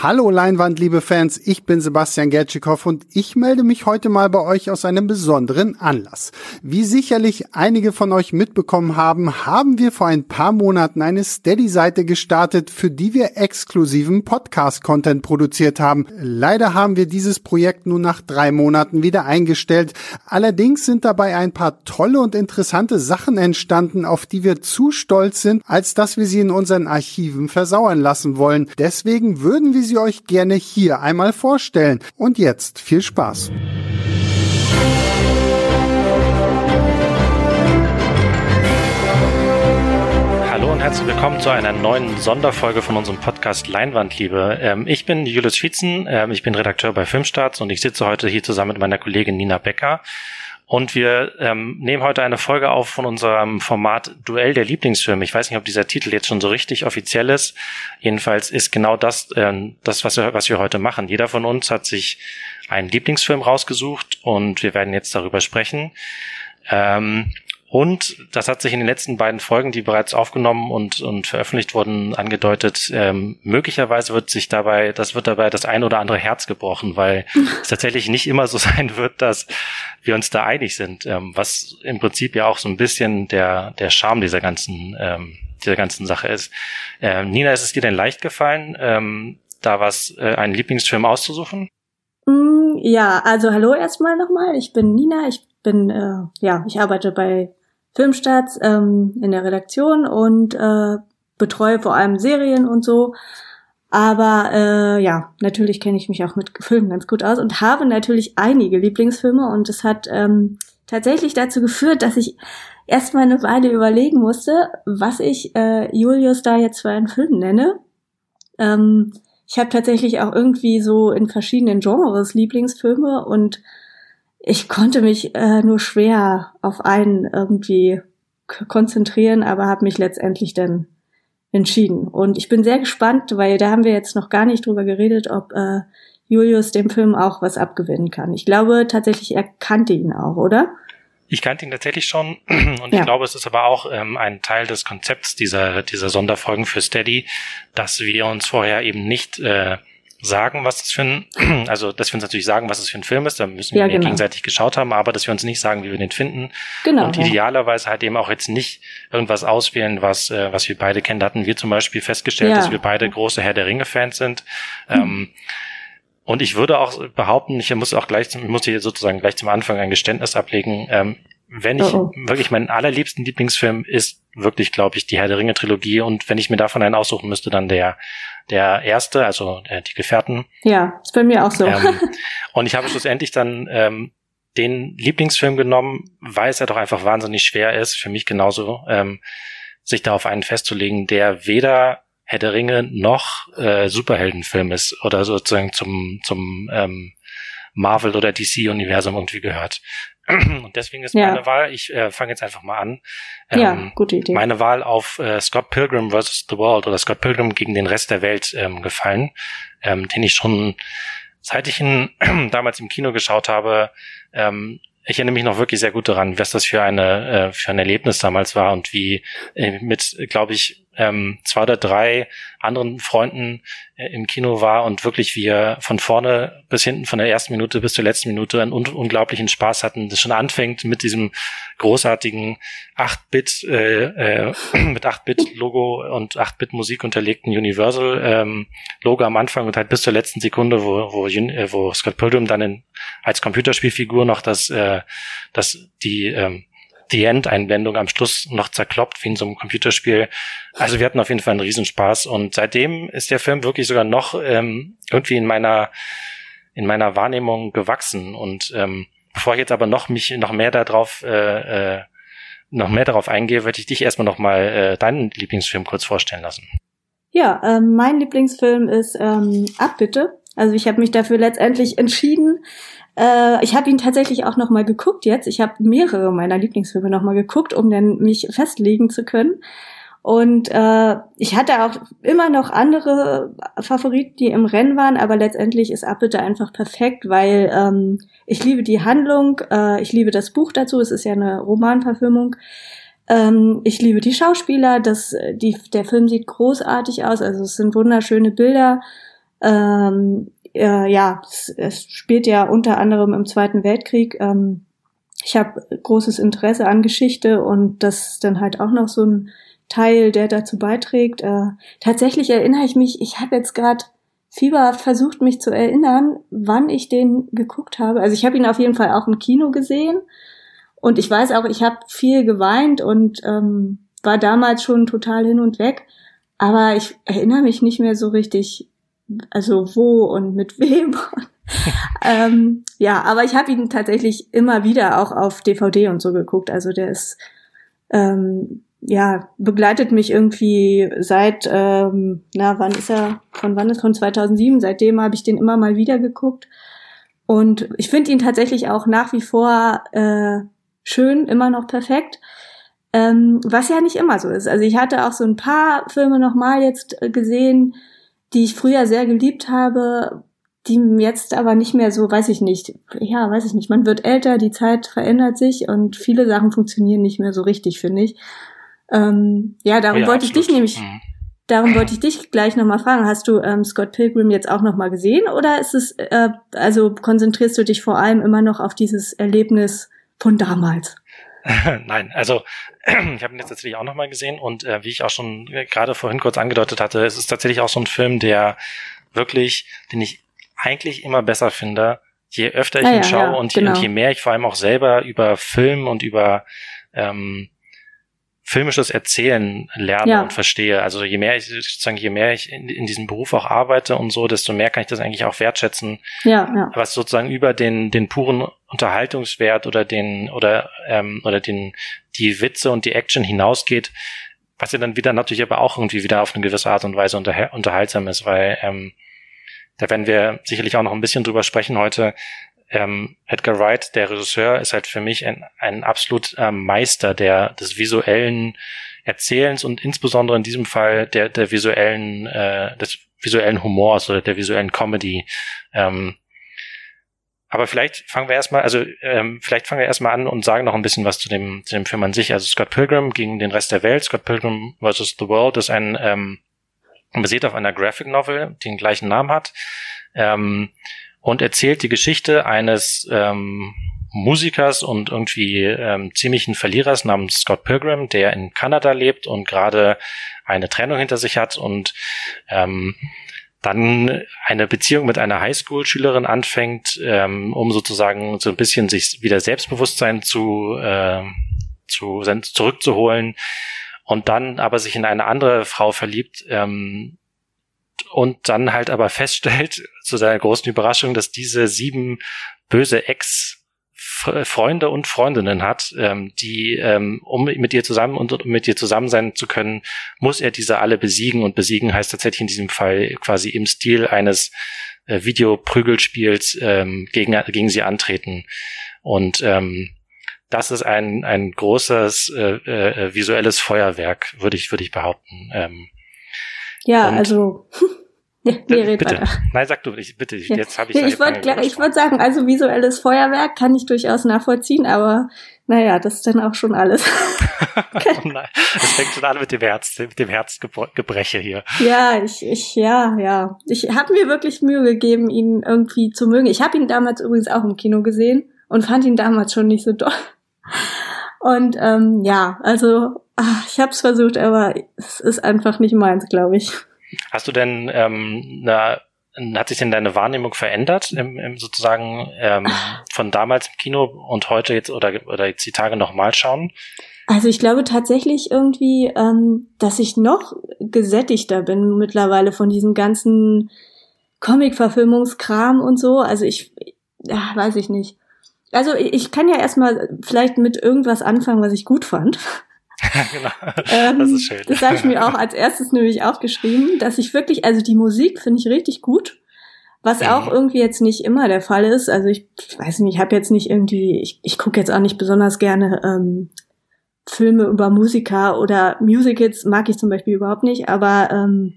Hallo Leinwand, liebe Fans, ich bin Sebastian Gertschikow und ich melde mich heute mal bei euch aus einem besonderen Anlass. Wie sicherlich einige von euch mitbekommen haben, haben wir vor ein paar Monaten eine Steady-Seite gestartet, für die wir exklusiven Podcast-Content produziert haben. Leider haben wir dieses Projekt nun nach drei Monaten wieder eingestellt. Allerdings sind dabei ein paar tolle und interessante Sachen entstanden, auf die wir zu stolz sind, als dass wir sie in unseren Archiven versauern lassen wollen. Deswegen würden wir sie euch gerne hier einmal vorstellen. Und jetzt viel Spaß. Hallo und herzlich willkommen zu einer neuen Sonderfolge von unserem Podcast Leinwandliebe. Ähm, ich bin Julius Schwietzen, ähm, ich bin Redakteur bei Filmstarts und ich sitze heute hier zusammen mit meiner Kollegin Nina Becker. Und wir ähm, nehmen heute eine Folge auf von unserem Format Duell der Lieblingsfilme. Ich weiß nicht, ob dieser Titel jetzt schon so richtig offiziell ist. Jedenfalls ist genau das, äh, das was wir, was wir heute machen. Jeder von uns hat sich einen Lieblingsfilm rausgesucht und wir werden jetzt darüber sprechen. Ähm, und das hat sich in den letzten beiden Folgen, die bereits aufgenommen und, und veröffentlicht wurden, angedeutet. Ähm, möglicherweise wird sich dabei, das wird dabei das ein oder andere Herz gebrochen, weil es tatsächlich nicht immer so sein wird, dass wir uns da einig sind, ähm, was im Prinzip ja auch so ein bisschen der, der Charme dieser ganzen, ähm, dieser ganzen Sache ist. Ähm, Nina, ist es dir denn leicht gefallen, ähm, da was, äh, einen Lieblingsfilm auszusuchen? Mm, ja, also hallo erstmal nochmal. Ich bin Nina. Ich bin, äh, ja, ich arbeite bei Filmstarts ähm, in der Redaktion und äh, betreue vor allem Serien und so. Aber äh, ja, natürlich kenne ich mich auch mit Filmen ganz gut aus und habe natürlich einige Lieblingsfilme und es hat ähm, tatsächlich dazu geführt, dass ich erstmal eine Weile überlegen musste, was ich äh, Julius da jetzt für einen Film nenne. Ähm, ich habe tatsächlich auch irgendwie so in verschiedenen Genres Lieblingsfilme und ich konnte mich äh, nur schwer auf einen irgendwie konzentrieren, aber habe mich letztendlich dann entschieden. Und ich bin sehr gespannt, weil da haben wir jetzt noch gar nicht drüber geredet, ob äh, Julius dem Film auch was abgewinnen kann. Ich glaube tatsächlich, er kannte ihn auch, oder? Ich kannte ihn tatsächlich schon und ja. ich glaube, es ist aber auch ähm, ein Teil des Konzepts dieser, dieser Sonderfolgen für Steady, dass wir uns vorher eben nicht äh, sagen, was das für ein, also dass wir uns natürlich sagen, was es für ein Film ist, da müssen wir ja, genau. gegenseitig geschaut haben, aber dass wir uns nicht sagen, wie wir den finden. Genau. Und idealerweise halt eben auch jetzt nicht irgendwas auswählen, was, äh, was wir beide kennen. Da hatten wir zum Beispiel festgestellt, ja. dass wir beide große Herr der Ringe-Fans sind. Hm. Ähm, und ich würde auch behaupten, ich muss auch gleich, ich muss hier sozusagen gleich zum Anfang ein Geständnis ablegen. Ähm, wenn ich oh oh. wirklich meinen allerliebsten Lieblingsfilm ist wirklich, glaube ich, die Herr der Ringe Trilogie und wenn ich mir davon einen aussuchen müsste, dann der der erste, also äh, die Gefährten. Ja, ist bei mir auch so. Ähm, und ich habe schlussendlich dann ähm, den Lieblingsfilm genommen, weil es ja doch einfach wahnsinnig schwer ist, für mich genauso, ähm, sich da auf einen festzulegen, der weder Herr der Ringe noch äh, Superheldenfilm ist oder sozusagen zum, zum ähm, Marvel- oder DC-Universum irgendwie gehört. Und deswegen ist ja. meine Wahl, ich äh, fange jetzt einfach mal an. Ähm, ja, gute Idee. Meine Wahl auf äh, Scott Pilgrim vs. The World oder Scott Pilgrim gegen den Rest der Welt ähm, gefallen, ähm, den ich schon seit ich ihn damals im Kino geschaut habe, ähm, ich erinnere mich noch wirklich sehr gut daran, was das für eine äh, für ein Erlebnis damals war und wie äh, mit, glaube ich, ähm, zwei oder drei anderen Freunden äh, im Kino war und wirklich wir von vorne bis hinten, von der ersten Minute bis zur letzten Minute einen un unglaublichen Spaß hatten. Das schon anfängt mit diesem großartigen 8-Bit, äh, äh, mit 8-Bit-Logo und 8-Bit-Musik unterlegten Universal-Logo ähm, am Anfang und halt bis zur letzten Sekunde, wo, wo, äh, wo Scott Pilgrim dann in, als Computerspielfigur noch das, äh, das die ähm, die End-Einblendung am Schluss noch zerkloppt wie in so einem Computerspiel. Also wir hatten auf jeden Fall einen Riesenspaß und seitdem ist der Film wirklich sogar noch ähm, irgendwie in meiner in meiner Wahrnehmung gewachsen und ähm, bevor ich jetzt aber noch mich noch mehr darauf äh, äh, noch mehr darauf eingehe, würde ich dich erstmal noch mal äh, deinen Lieblingsfilm kurz vorstellen lassen. Ja, ähm, mein Lieblingsfilm ist ähm, Abbitte. Also ich habe mich dafür letztendlich entschieden, äh, ich habe ihn tatsächlich auch noch mal geguckt jetzt. Ich habe mehrere meiner Lieblingsfilme noch mal geguckt, um dann mich festlegen zu können. Und äh, ich hatte auch immer noch andere Favoriten, die im Rennen waren, aber letztendlich ist Abbitte einfach perfekt, weil ähm, ich liebe die Handlung, äh, ich liebe das Buch dazu, es ist ja eine Romanverfilmung. Ähm, ich liebe die Schauspieler, das, die, der Film sieht großartig aus, also es sind wunderschöne Bilder. Ähm, äh, ja, es, es, spielt ja unter anderem im Zweiten Weltkrieg. Ähm, ich habe großes Interesse an Geschichte und das ist dann halt auch noch so ein Teil, der dazu beiträgt. Äh, tatsächlich erinnere ich mich, ich habe jetzt gerade fieberhaft versucht, mich zu erinnern, wann ich den geguckt habe. Also ich habe ihn auf jeden Fall auch im Kino gesehen und ich weiß auch, ich habe viel geweint und ähm, war damals schon total hin und weg. Aber ich erinnere mich nicht mehr so richtig, also wo und mit wem. ähm, ja, aber ich habe ihn tatsächlich immer wieder auch auf DVD und so geguckt. Also der ist ähm, ja begleitet mich irgendwie seit ähm, na wann ist er von wann ist von 2007 seitdem habe ich den immer mal wieder geguckt und ich finde ihn tatsächlich auch nach wie vor äh, schön immer noch perfekt ähm, was ja nicht immer so ist also ich hatte auch so ein paar Filme noch mal jetzt gesehen die ich früher sehr geliebt habe die jetzt aber nicht mehr so, weiß ich nicht. Ja, weiß ich nicht. Man wird älter, die Zeit verändert sich und viele Sachen funktionieren nicht mehr so richtig, finde ich. Ähm, ja, darum ja, wollte absolut. ich dich nämlich, mhm. darum wollte ich dich gleich nochmal fragen. Hast du ähm, Scott Pilgrim jetzt auch nochmal gesehen oder ist es, äh, also konzentrierst du dich vor allem immer noch auf dieses Erlebnis von damals? Nein, also ich habe ihn jetzt tatsächlich auch nochmal gesehen und äh, wie ich auch schon gerade vorhin kurz angedeutet hatte, es ist tatsächlich auch so ein Film, der wirklich, den ich eigentlich immer besser finde, je öfter ich ah, ihn ja, schaue ja, und, genau. und, je mehr ich vor allem auch selber über Film und über ähm, filmisches Erzählen lerne ja. und verstehe. Also je mehr ich sozusagen, je mehr ich in, in, diesem Beruf auch arbeite und so, desto mehr kann ich das eigentlich auch wertschätzen. Ja, ja. Was sozusagen über den, den puren Unterhaltungswert oder den, oder, ähm, oder den, die Witze und die Action hinausgeht, was ja dann wieder natürlich aber auch irgendwie wieder auf eine gewisse Art und Weise unter, unterhaltsam ist, weil, ähm, da werden wir sicherlich auch noch ein bisschen drüber sprechen heute, ähm, Edgar Wright, der Regisseur, ist halt für mich ein, ein absolut äh, Meister der des visuellen Erzählens und insbesondere in diesem Fall der der visuellen äh, des visuellen Humors oder der visuellen Comedy. Ähm, aber vielleicht fangen wir erstmal, also ähm, vielleicht fangen wir erstmal an und sagen noch ein bisschen was zu dem, zu dem Film an sich. Also Scott Pilgrim gegen den Rest der Welt. Scott Pilgrim vs. The World ist ein ähm, basiert auf einer Graphic Novel, die den gleichen Namen hat. Ähm, und erzählt die Geschichte eines ähm, Musikers und irgendwie ähm, ziemlichen Verlierers namens Scott Pilgrim, der in Kanada lebt und gerade eine Trennung hinter sich hat und ähm, dann eine Beziehung mit einer Highschool-Schülerin anfängt, ähm, um sozusagen so ein bisschen sich wieder Selbstbewusstsein zu, äh, zu zurückzuholen und dann aber sich in eine andere Frau verliebt, ähm, und dann halt aber feststellt, zu seiner großen Überraschung, dass diese sieben böse Ex Freunde und Freundinnen hat, ähm, die, ähm, um mit ihr zusammen und um mit ihr zusammen sein zu können, muss er diese alle besiegen und besiegen heißt tatsächlich in diesem Fall quasi im Stil eines äh, Videoprügelspiels ähm, gegen, gegen sie antreten. Und ähm, das ist ein, ein großes äh, äh, visuelles Feuerwerk, würde ich, würde ich behaupten. Ähm, ja, und also Ja, nee, red bitte. Weiter. Nein, sag du, ich, bitte, ja. jetzt habe ich Ich würde ich würd sagen, also visuelles Feuerwerk kann ich durchaus nachvollziehen, aber naja, das ist dann auch schon alles. oh nein, das fängt schon an mit dem Herz, mit dem Herzgebreche hier. Ja, ich, ich, ja, ja. Ich habe mir wirklich Mühe gegeben, ihn irgendwie zu mögen. Ich habe ihn damals übrigens auch im Kino gesehen und fand ihn damals schon nicht so toll. Und ähm, ja, also ach, ich habe es versucht, aber es ist einfach nicht meins, glaube ich. Hast du denn ähm, eine hat sich denn deine Wahrnehmung verändert, im, im sozusagen ähm, von damals im Kino und heute jetzt oder, oder jetzt die Tage nochmal schauen? Also ich glaube tatsächlich irgendwie, ähm, dass ich noch gesättigter bin mittlerweile von diesem ganzen Comic-Verfilmungskram und so. Also ich, ja, weiß ich nicht. Also ich kann ja erstmal vielleicht mit irgendwas anfangen, was ich gut fand. Genau. Ähm, das ist schön. Das habe ich mir auch als erstes nämlich aufgeschrieben, dass ich wirklich, also die Musik finde ich richtig gut. Was auch irgendwie jetzt nicht immer der Fall ist. Also ich, ich weiß nicht, ich habe jetzt nicht irgendwie, ich, ich gucke jetzt auch nicht besonders gerne ähm, Filme über Musiker oder Musicals mag ich zum Beispiel überhaupt nicht, aber ähm,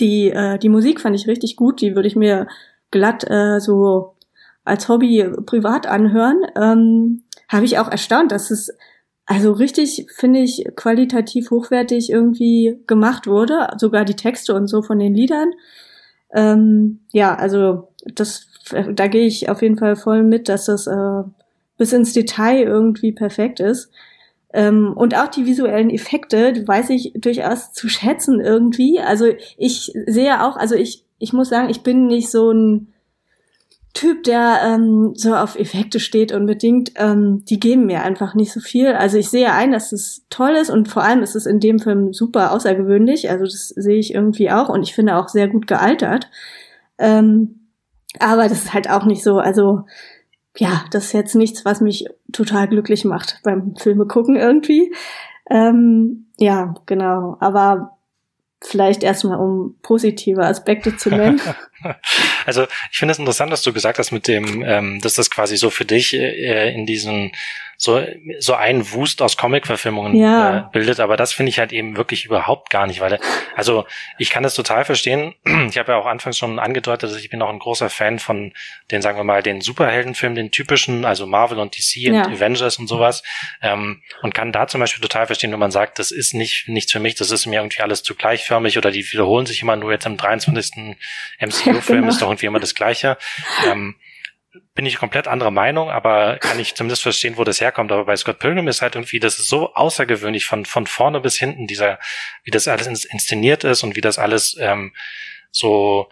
die, äh, die Musik fand ich richtig gut, die würde ich mir glatt äh, so als Hobby privat anhören. Ähm, habe ich auch erstaunt, dass es also richtig, finde ich, qualitativ hochwertig irgendwie gemacht wurde, sogar die Texte und so von den Liedern. Ähm, ja, also das, da gehe ich auf jeden Fall voll mit, dass das äh, bis ins Detail irgendwie perfekt ist. Ähm, und auch die visuellen Effekte, die weiß ich durchaus zu schätzen irgendwie. Also ich sehe auch, also ich, ich muss sagen, ich bin nicht so ein Typ, der ähm, so auf Effekte steht unbedingt, ähm, die geben mir einfach nicht so viel. Also ich sehe ein, dass es toll ist und vor allem ist es in dem Film super außergewöhnlich. Also das sehe ich irgendwie auch und ich finde auch sehr gut gealtert. Ähm, aber das ist halt auch nicht so, also ja, das ist jetzt nichts, was mich total glücklich macht beim Filme gucken irgendwie. Ähm, ja, genau. Aber vielleicht erstmal, um positive Aspekte zu nennen. Also ich finde es interessant, dass du gesagt hast mit dem, ähm, dass das quasi so für dich äh, in diesen so so ein Wust aus Comic-Verfilmungen ja. äh, bildet, aber das finde ich halt eben wirklich überhaupt gar nicht, weil also ich kann das total verstehen. Ich habe ja auch anfangs schon angedeutet, dass ich bin auch ein großer Fan von den, sagen wir mal, den Superheldenfilmen, den typischen, also Marvel und DC ja. und Avengers und sowas, ähm, und kann da zum Beispiel total verstehen, wenn man sagt, das ist nicht nichts für mich, das ist mir irgendwie alles zu gleichförmig oder die wiederholen sich immer nur jetzt im 23. MCU Film genau. ist doch irgendwie immer das Gleiche. Ähm, bin ich komplett anderer Meinung, aber kann ich zumindest verstehen, wo das herkommt. Aber bei Scott Pilgrim ist halt irgendwie, das ist so außergewöhnlich von, von vorne bis hinten, dieser, wie das alles inszeniert ist und wie das alles ähm, so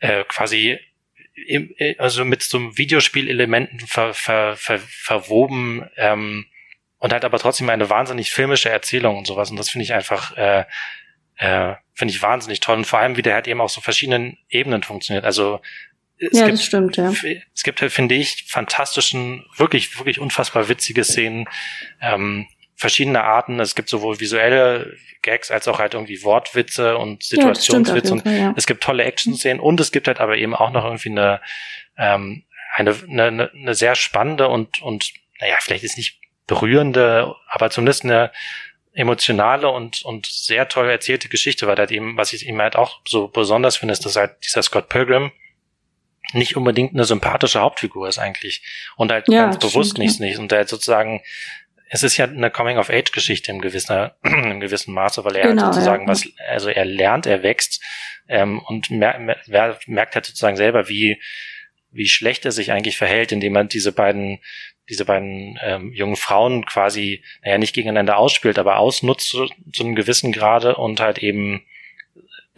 äh, quasi im, äh, also mit so Videospielelementen ver, ver, ver, verwoben ähm, und halt aber trotzdem eine wahnsinnig filmische Erzählung und sowas. Und das finde ich einfach äh, äh, finde ich wahnsinnig toll. Und vor allem, wie der halt eben auf so verschiedenen Ebenen funktioniert. Also es ja, gibt, das stimmt, ja. Es gibt halt, finde ich, fantastischen, wirklich, wirklich unfassbar witzige Szenen, ähm, verschiedene Arten. Es gibt sowohl visuelle Gags als auch halt irgendwie Wortwitze und Situationswitze. Ja, Fall, ja. Es gibt tolle Action-Szenen und es gibt halt aber eben auch noch irgendwie eine, ähm, eine, eine, eine sehr spannende und, und, naja, vielleicht ist nicht berührende, aber zumindest eine, emotionale und, und sehr toll erzählte Geschichte, weil halt eben, was ich ihm halt auch so besonders finde, ist, dass halt dieser Scott Pilgrim nicht unbedingt eine sympathische Hauptfigur ist eigentlich. Und halt ja, ganz bewusst stimmt, nicht, ja. nicht. Und halt sozusagen, es ist ja eine Coming-of-Age-Geschichte im gewissen, im gewissen Maße, weil er genau, halt sozusagen ja. was, also er lernt, er wächst ähm, und mer mer merkt halt sozusagen selber, wie, wie schlecht er sich eigentlich verhält, indem man diese beiden diese beiden ähm, jungen Frauen quasi, naja, nicht gegeneinander ausspielt, aber ausnutzt zu, zu einem gewissen Grade und halt eben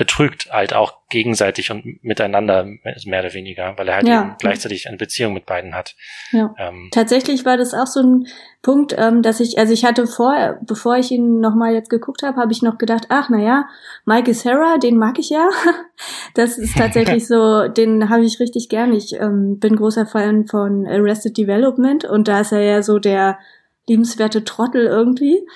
betrügt halt auch gegenseitig und miteinander mehr oder weniger, weil er halt ja. eben gleichzeitig eine Beziehung mit beiden hat. Ja. Ähm, Tatsächlich war das auch so ein Punkt, ähm, dass ich, also ich hatte vor, bevor ich ihn nochmal jetzt geguckt habe, habe ich noch gedacht, ach na ja, Mike Sarah, den mag ich ja. das ist tatsächlich so, den habe ich richtig gern. Ich ähm, bin großer Fan von Arrested Development und da ist er ja so der liebenswerte Trottel irgendwie.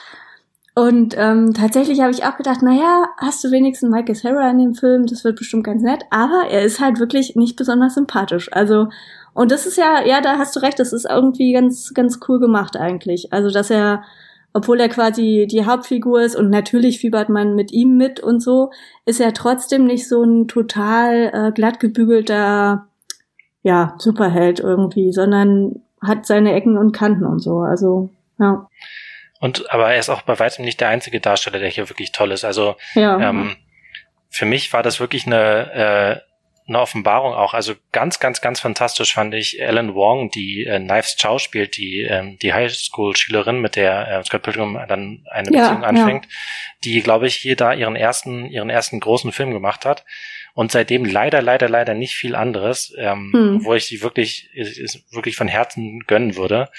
Und ähm, tatsächlich habe ich auch gedacht, naja, hast du wenigstens Michael Sarah in dem Film, das wird bestimmt ganz nett, aber er ist halt wirklich nicht besonders sympathisch. Also, und das ist ja, ja, da hast du recht, das ist irgendwie ganz, ganz cool gemacht eigentlich. Also, dass er, obwohl er quasi die Hauptfigur ist und natürlich fiebert man mit ihm mit und so, ist er trotzdem nicht so ein total äh, glatt gebügelter, ja, Superheld irgendwie, sondern hat seine Ecken und Kanten und so. Also, ja. Und aber er ist auch bei weitem nicht der einzige Darsteller, der hier wirklich toll ist. Also ja. ähm, für mich war das wirklich eine, äh, eine Offenbarung auch. Also ganz, ganz, ganz fantastisch fand ich Ellen Wong, die äh, Knives Chow spielt, die ähm, die Highschool-Schülerin, mit der äh, Scott Pilgrim dann eine ja, Beziehung anfängt, ja. die, glaube ich, hier da ihren ersten, ihren ersten großen Film gemacht hat. Und seitdem leider, leider, leider nicht viel anderes, ähm, hm. wo ich sie wirklich, wirklich von Herzen gönnen würde.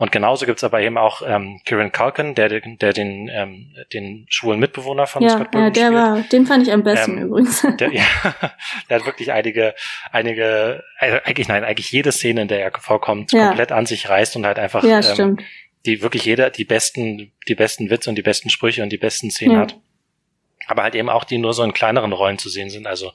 Und genauso gibt's aber eben auch ähm, Kieran Culkin, der, der den, ähm, den schwulen Mitbewohner von ja, Scott Pilgrim Ja, der spielt. war, den fand ich am besten ähm, übrigens. Der, ja, der hat wirklich einige, einige, also eigentlich nein, eigentlich jede Szene, in der er vorkommt, ja. komplett an sich reißt und halt einfach ja, ähm, die wirklich jeder die besten, die besten Witze und die besten Sprüche und die besten Szenen ja. hat aber halt eben auch die nur so in kleineren Rollen zu sehen sind. Also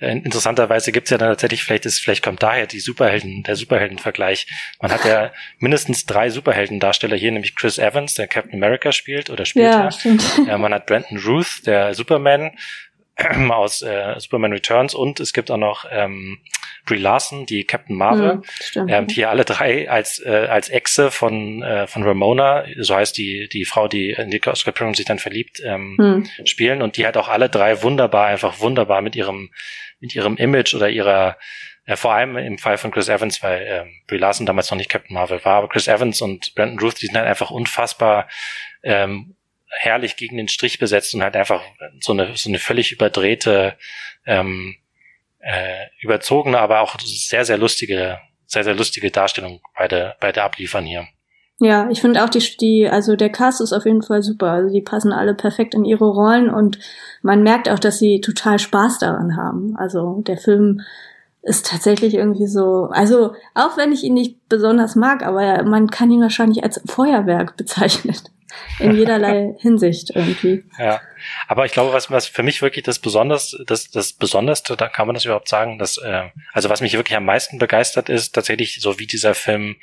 äh, interessanterweise gibt's ja dann tatsächlich, vielleicht ist, vielleicht kommt daher die Superhelden, der Superheldenvergleich. Man hat ja mindestens drei Superheldendarsteller hier, nämlich Chris Evans, der Captain America spielt oder spielt ja. ja. man hat Brandon Ruth, der Superman aus äh, Superman Returns und es gibt auch noch ähm, Brie Larson, die Captain Marvel, mhm, ähm, die alle drei als äh, als Exe von äh, von Ramona, so heißt die die Frau, die in die Pilgrim sich dann verliebt, ähm, mhm. spielen. Und die halt auch alle drei wunderbar, einfach wunderbar mit ihrem mit ihrem Image oder ihrer äh, vor allem im Fall von Chris Evans, weil ähm, Brie Larson damals noch nicht Captain Marvel war, aber Chris Evans und Brandon Ruth, die sind halt einfach unfassbar ähm, herrlich gegen den Strich besetzt und halt einfach so eine, so eine völlig überdrehte, ähm, äh, überzogene, aber auch sehr, sehr lustige, sehr, sehr lustige Darstellung bei der, bei der Abliefern hier. Ja, ich finde auch die, die, also der Cast ist auf jeden Fall super. Also die passen alle perfekt in ihre Rollen und man merkt auch, dass sie total Spaß daran haben. Also der Film ist tatsächlich irgendwie so, also auch wenn ich ihn nicht besonders mag, aber man kann ihn wahrscheinlich als Feuerwerk bezeichnen in jederlei Hinsicht irgendwie. Ja, aber ich glaube, was, was für mich wirklich das Besonders, das, das Besonderste, da kann man das überhaupt sagen, dass, äh, also was mich wirklich am meisten begeistert ist, tatsächlich so wie dieser Film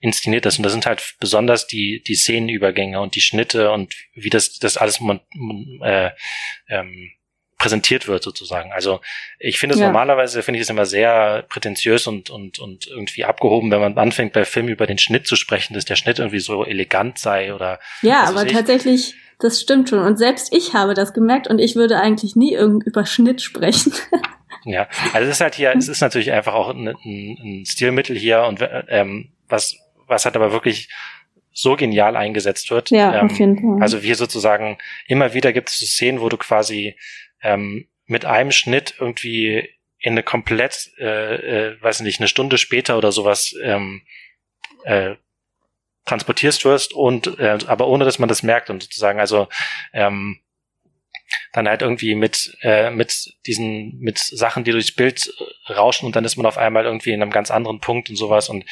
inszeniert ist. Und das sind halt besonders die, die Szenenübergänge und die Schnitte und wie das, das alles äh, ähm, präsentiert wird sozusagen. Also ich finde es ja. normalerweise finde ich es immer sehr prätentiös und und und irgendwie abgehoben, wenn man anfängt bei Filmen über den Schnitt zu sprechen, dass der Schnitt irgendwie so elegant sei oder ja, aber tatsächlich das stimmt schon und selbst ich habe das gemerkt und ich würde eigentlich nie irgend über Schnitt sprechen. ja, also es ist halt hier, es ist natürlich einfach auch ein, ein, ein Stilmittel hier und ähm, was was hat aber wirklich so genial eingesetzt wird. Ja, ähm, auf jeden Fall. Also wir sozusagen immer wieder gibt es so Szenen, wo du quasi ähm, mit einem Schnitt irgendwie in eine komplett, äh, äh, weiß nicht, eine Stunde später oder sowas ähm, äh, transportierst wirst und äh, aber ohne dass man das merkt und sozusagen also ähm, dann halt irgendwie mit äh, mit diesen mit Sachen, die durchs Bild rauschen und dann ist man auf einmal irgendwie in einem ganz anderen Punkt und sowas und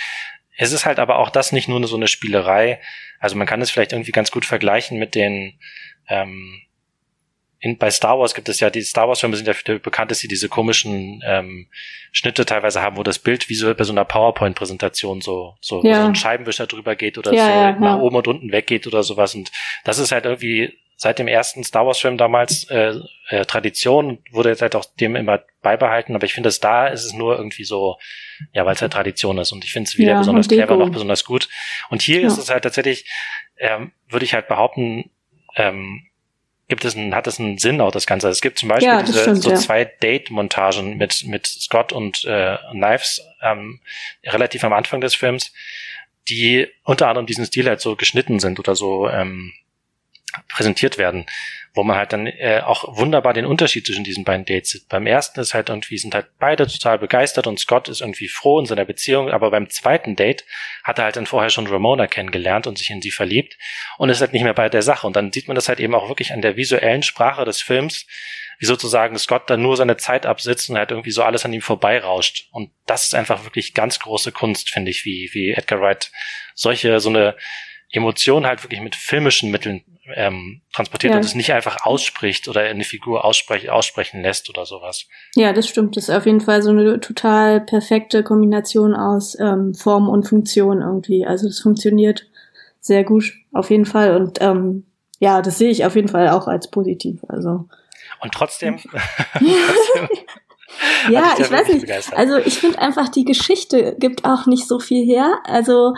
es ist halt aber auch das nicht nur so eine Spielerei. Also man kann es vielleicht irgendwie ganz gut vergleichen mit den ähm, in, bei Star Wars gibt es ja, die Star Wars-Filme sind ja dafür bekannt, dass sie diese komischen ähm, Schnitte teilweise haben, wo das Bild visuell bei so einer PowerPoint-Präsentation so, so, ja. so ein Scheibenwischer drüber geht oder ja, so ja, nach oben und unten weggeht oder sowas. Und das ist halt irgendwie seit dem ersten Star Wars-Film damals äh, äh, Tradition, wurde jetzt halt auch dem immer beibehalten, aber ich finde, dass da ist es nur irgendwie so, ja, weil es halt Tradition ist und ich finde es wieder besonders clever auch besonders gut. Und hier ist es halt tatsächlich, ähm, würde ich halt behaupten, ähm, gibt es einen, hat es einen Sinn auch das Ganze. Es gibt zum Beispiel ja, diese stimmt, so ja. zwei Date-Montagen mit mit Scott und äh, Knives ähm, relativ am Anfang des Films, die unter anderem diesen Stil halt so geschnitten sind oder so ähm, präsentiert werden wo man halt dann äh, auch wunderbar den Unterschied zwischen diesen beiden Dates sieht. Beim ersten ist halt irgendwie, sind halt beide total begeistert und Scott ist irgendwie froh in seiner Beziehung, aber beim zweiten Date hat er halt dann vorher schon Ramona kennengelernt und sich in sie verliebt und ist halt nicht mehr bei der Sache. Und dann sieht man das halt eben auch wirklich an der visuellen Sprache des Films, wie sozusagen Scott dann nur seine Zeit absitzt und halt irgendwie so alles an ihm vorbeirauscht. Und das ist einfach wirklich ganz große Kunst, finde ich, wie, wie Edgar Wright solche, so eine Emotion halt wirklich mit filmischen Mitteln ähm, transportiert ja. und es nicht einfach ausspricht oder eine Figur aussprech aussprechen lässt oder sowas. Ja, das stimmt. Das ist auf jeden Fall so eine total perfekte Kombination aus ähm, Form und Funktion irgendwie. Also das funktioniert sehr gut, auf jeden Fall. Und ähm, ja, das sehe ich auf jeden Fall auch als positiv. Also und trotzdem. ja, ich weiß nicht. Begeistert. Also ich finde einfach, die Geschichte gibt auch nicht so viel her. Also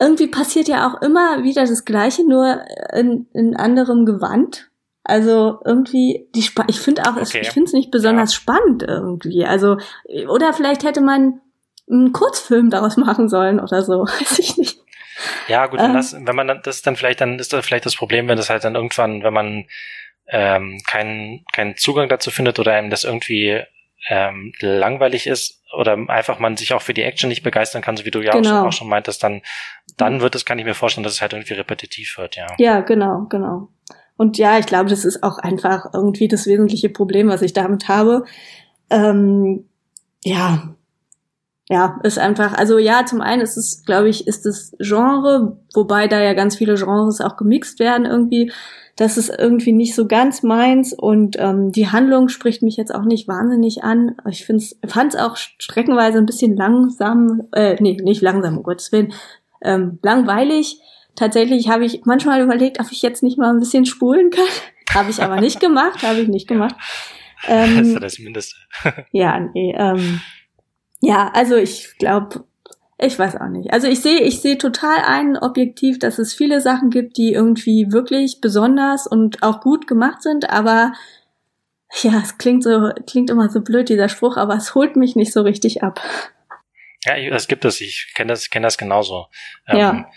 irgendwie passiert ja auch immer wieder das Gleiche, nur in, in anderem Gewand. Also irgendwie, die Sp ich finde auch, okay. ich finde es nicht besonders ja. spannend irgendwie. Also, oder vielleicht hätte man einen Kurzfilm daraus machen sollen oder so, weiß ich nicht. Ja, gut, wenn, ähm, das, wenn man dann, das dann vielleicht, dann ist das vielleicht das Problem, wenn das halt dann irgendwann, wenn man ähm, keinen, keinen Zugang dazu findet oder einem das irgendwie ähm, langweilig ist oder einfach man sich auch für die Action nicht begeistern kann, so wie du ja genau. auch, schon, auch schon meintest, dann, dann wird es, kann ich mir vorstellen, dass es halt irgendwie repetitiv wird, ja. Ja, genau, genau. Und ja, ich glaube, das ist auch einfach irgendwie das wesentliche Problem, was ich damit habe. Ähm, ja, ja, ist einfach, also ja, zum einen ist es, glaube ich, ist das Genre, wobei da ja ganz viele Genres auch gemixt werden irgendwie, das ist irgendwie nicht so ganz meins und ähm, die Handlung spricht mich jetzt auch nicht wahnsinnig an. Ich fand es auch streckenweise ein bisschen langsam, äh, nee, nicht langsam, um Gottes Willen, ähm, langweilig. Tatsächlich habe ich manchmal überlegt, ob ich jetzt nicht mal ein bisschen spulen kann. habe ich aber nicht gemacht, habe ich nicht gemacht. Ähm, das ist das Mindeste. ja, nee, ähm, Ja, also ich glaube, ich weiß auch nicht. Also ich sehe, ich sehe total ein objektiv, dass es viele Sachen gibt, die irgendwie wirklich besonders und auch gut gemacht sind, aber ja, es klingt so, klingt immer so blöd, dieser Spruch, aber es holt mich nicht so richtig ab. Ja, es gibt es. Ich kenne das, kenne das genauso. Ähm, ja.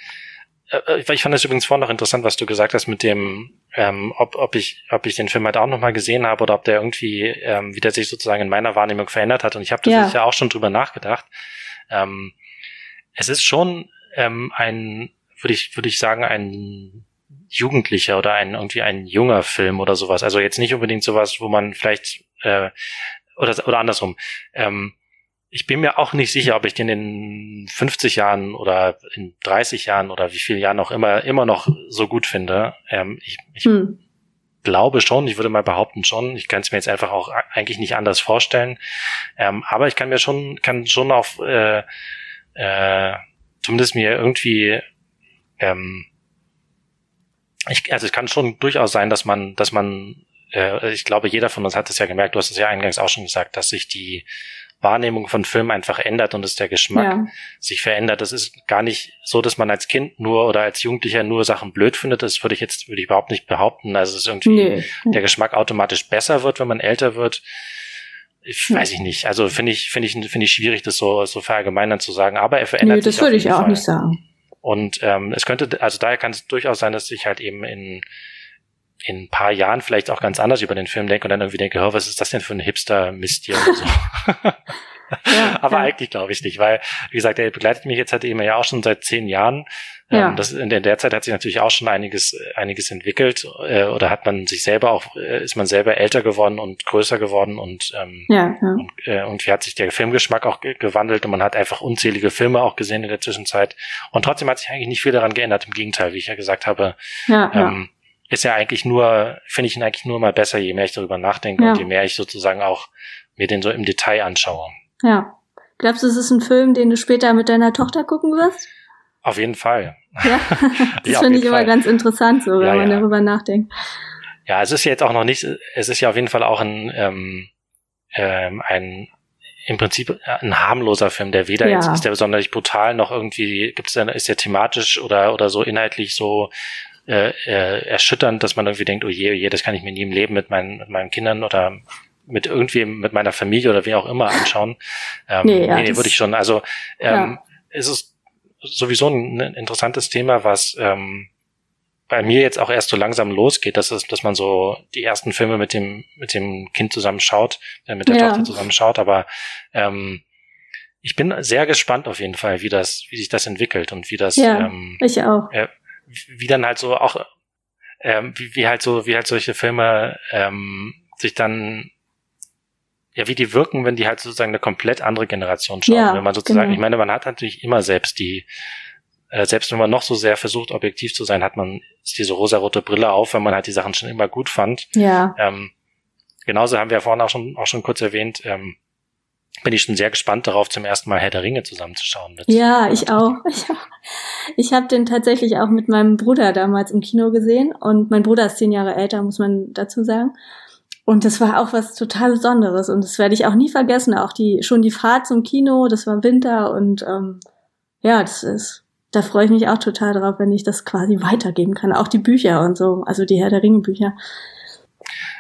Äh, ich fand das übrigens vorhin noch interessant, was du gesagt hast mit dem, ähm, ob, ob ich, ob ich den Film halt auch nochmal gesehen habe oder ob der irgendwie, ähm, wie der sich sozusagen in meiner Wahrnehmung verändert hat. Und ich habe das ja. ja auch schon drüber nachgedacht. Ähm, es ist schon ähm, ein, würde ich, würde ich sagen, ein jugendlicher oder ein irgendwie ein junger Film oder sowas. Also jetzt nicht unbedingt sowas, wo man vielleicht äh, oder oder andersrum. Ähm, ich bin mir auch nicht sicher, ob ich den in 50 Jahren oder in 30 Jahren oder wie viele Jahren auch immer immer noch so gut finde. Ähm, ich ich hm. glaube schon, ich würde mal behaupten schon. Ich kann es mir jetzt einfach auch eigentlich nicht anders vorstellen. Ähm, aber ich kann mir schon kann schon auf äh, äh, zumindest mir irgendwie ähm, ich, also es kann schon durchaus sein, dass man, dass man, äh, ich glaube, jeder von uns hat es ja gemerkt, du hast es ja eingangs auch schon gesagt, dass sich die Wahrnehmung von Filmen einfach ändert und dass der Geschmack ja. sich verändert. Das ist gar nicht so, dass man als Kind nur oder als Jugendlicher nur Sachen blöd findet. Das würde ich jetzt würde ich überhaupt nicht behaupten. Also es ist irgendwie nee. der Geschmack automatisch besser wird, wenn man älter wird. Ich weiß ich nicht. Also finde ich finde ich finde ich schwierig, das so so verallgemeinern zu sagen. Aber er verändert nee, sich. das würde ich auch Fall. nicht sagen. Und ähm, es könnte, also daher kann es durchaus sein, dass ich halt eben in in ein paar Jahren vielleicht auch ganz anders über den Film denke und dann irgendwie denke, was ist das denn für ein Hipster-Mist hier und so. ja, Aber ja. eigentlich glaube ich nicht, weil, wie gesagt, er begleitet mich jetzt halt eben ja auch schon seit zehn Jahren ja. Ähm, das, in der, in der Zeit hat sich natürlich auch schon einiges, einiges entwickelt äh, oder hat man sich selber auch, äh, ist man selber älter geworden und größer geworden und, ähm, ja, ja. und äh, irgendwie hat sich der Filmgeschmack auch gewandelt und man hat einfach unzählige Filme auch gesehen in der Zwischenzeit. Und trotzdem hat sich eigentlich nicht viel daran geändert. Im Gegenteil, wie ich ja gesagt habe, ja, ähm, ist ja eigentlich nur, finde ich ihn eigentlich nur mal besser, je mehr ich darüber nachdenke und je mehr ich sozusagen auch mir den so im Detail anschaue. Ja. Glaubst du, es ist ein Film, den du später mit deiner Tochter gucken wirst? Auf jeden Fall. Ja, das ja, finde ich immer Fall. ganz interessant, so, wenn ja, man ja. darüber nachdenkt. Ja, es ist jetzt auch noch nicht, es ist ja auf jeden Fall auch ein, ähm, ähm, ein im Prinzip ein harmloser Film, der weder ja. jetzt ist der sonderlich brutal noch irgendwie gibt es ist der thematisch oder oder so inhaltlich so äh, äh, erschütternd, dass man irgendwie denkt, oh je, oh je, das kann ich mir nie im Leben mit meinen mit meinen Kindern oder mit irgendwie mit meiner Familie oder wie auch immer anschauen. Ähm, nee, ja, nee, nee würde ich schon. Also ähm, ja. es ist sowieso ein, interessantes Thema, was ähm, bei mir jetzt auch erst so langsam losgeht, dass es, dass man so die ersten Filme mit dem mit dem Kind zusammen schaut, äh, mit der ja. Tochter zusammen schaut, aber ähm, ich bin sehr gespannt auf jeden Fall, wie das, wie sich das entwickelt und wie das, ja, ähm, ich auch, äh, wie dann halt so auch, ähm, wie, wie halt so, wie halt solche Filme ähm, sich dann ja, wie die wirken, wenn die halt sozusagen eine komplett andere Generation schauen. Ja, wenn man sozusagen, genau. ich meine, man hat natürlich immer selbst die, äh, selbst wenn man noch so sehr versucht, objektiv zu sein, hat man diese rosarote Brille auf, wenn man halt die Sachen schon immer gut fand. Ja. Ähm, genauso haben wir ja vorhin auch schon, auch schon kurz erwähnt, ähm, bin ich schon sehr gespannt darauf, zum ersten Mal Herr der Ringe zusammenzuschauen. Mit ja, ich auch. Ich, ich habe den tatsächlich auch mit meinem Bruder damals im Kino gesehen und mein Bruder ist zehn Jahre älter, muss man dazu sagen. Und das war auch was total Besonderes und das werde ich auch nie vergessen. Auch die schon die Fahrt zum Kino, das war Winter und ähm, ja, das ist, da freue ich mich auch total drauf, wenn ich das quasi weitergeben kann. Auch die Bücher und so, also die Herr der Ringe Bücher.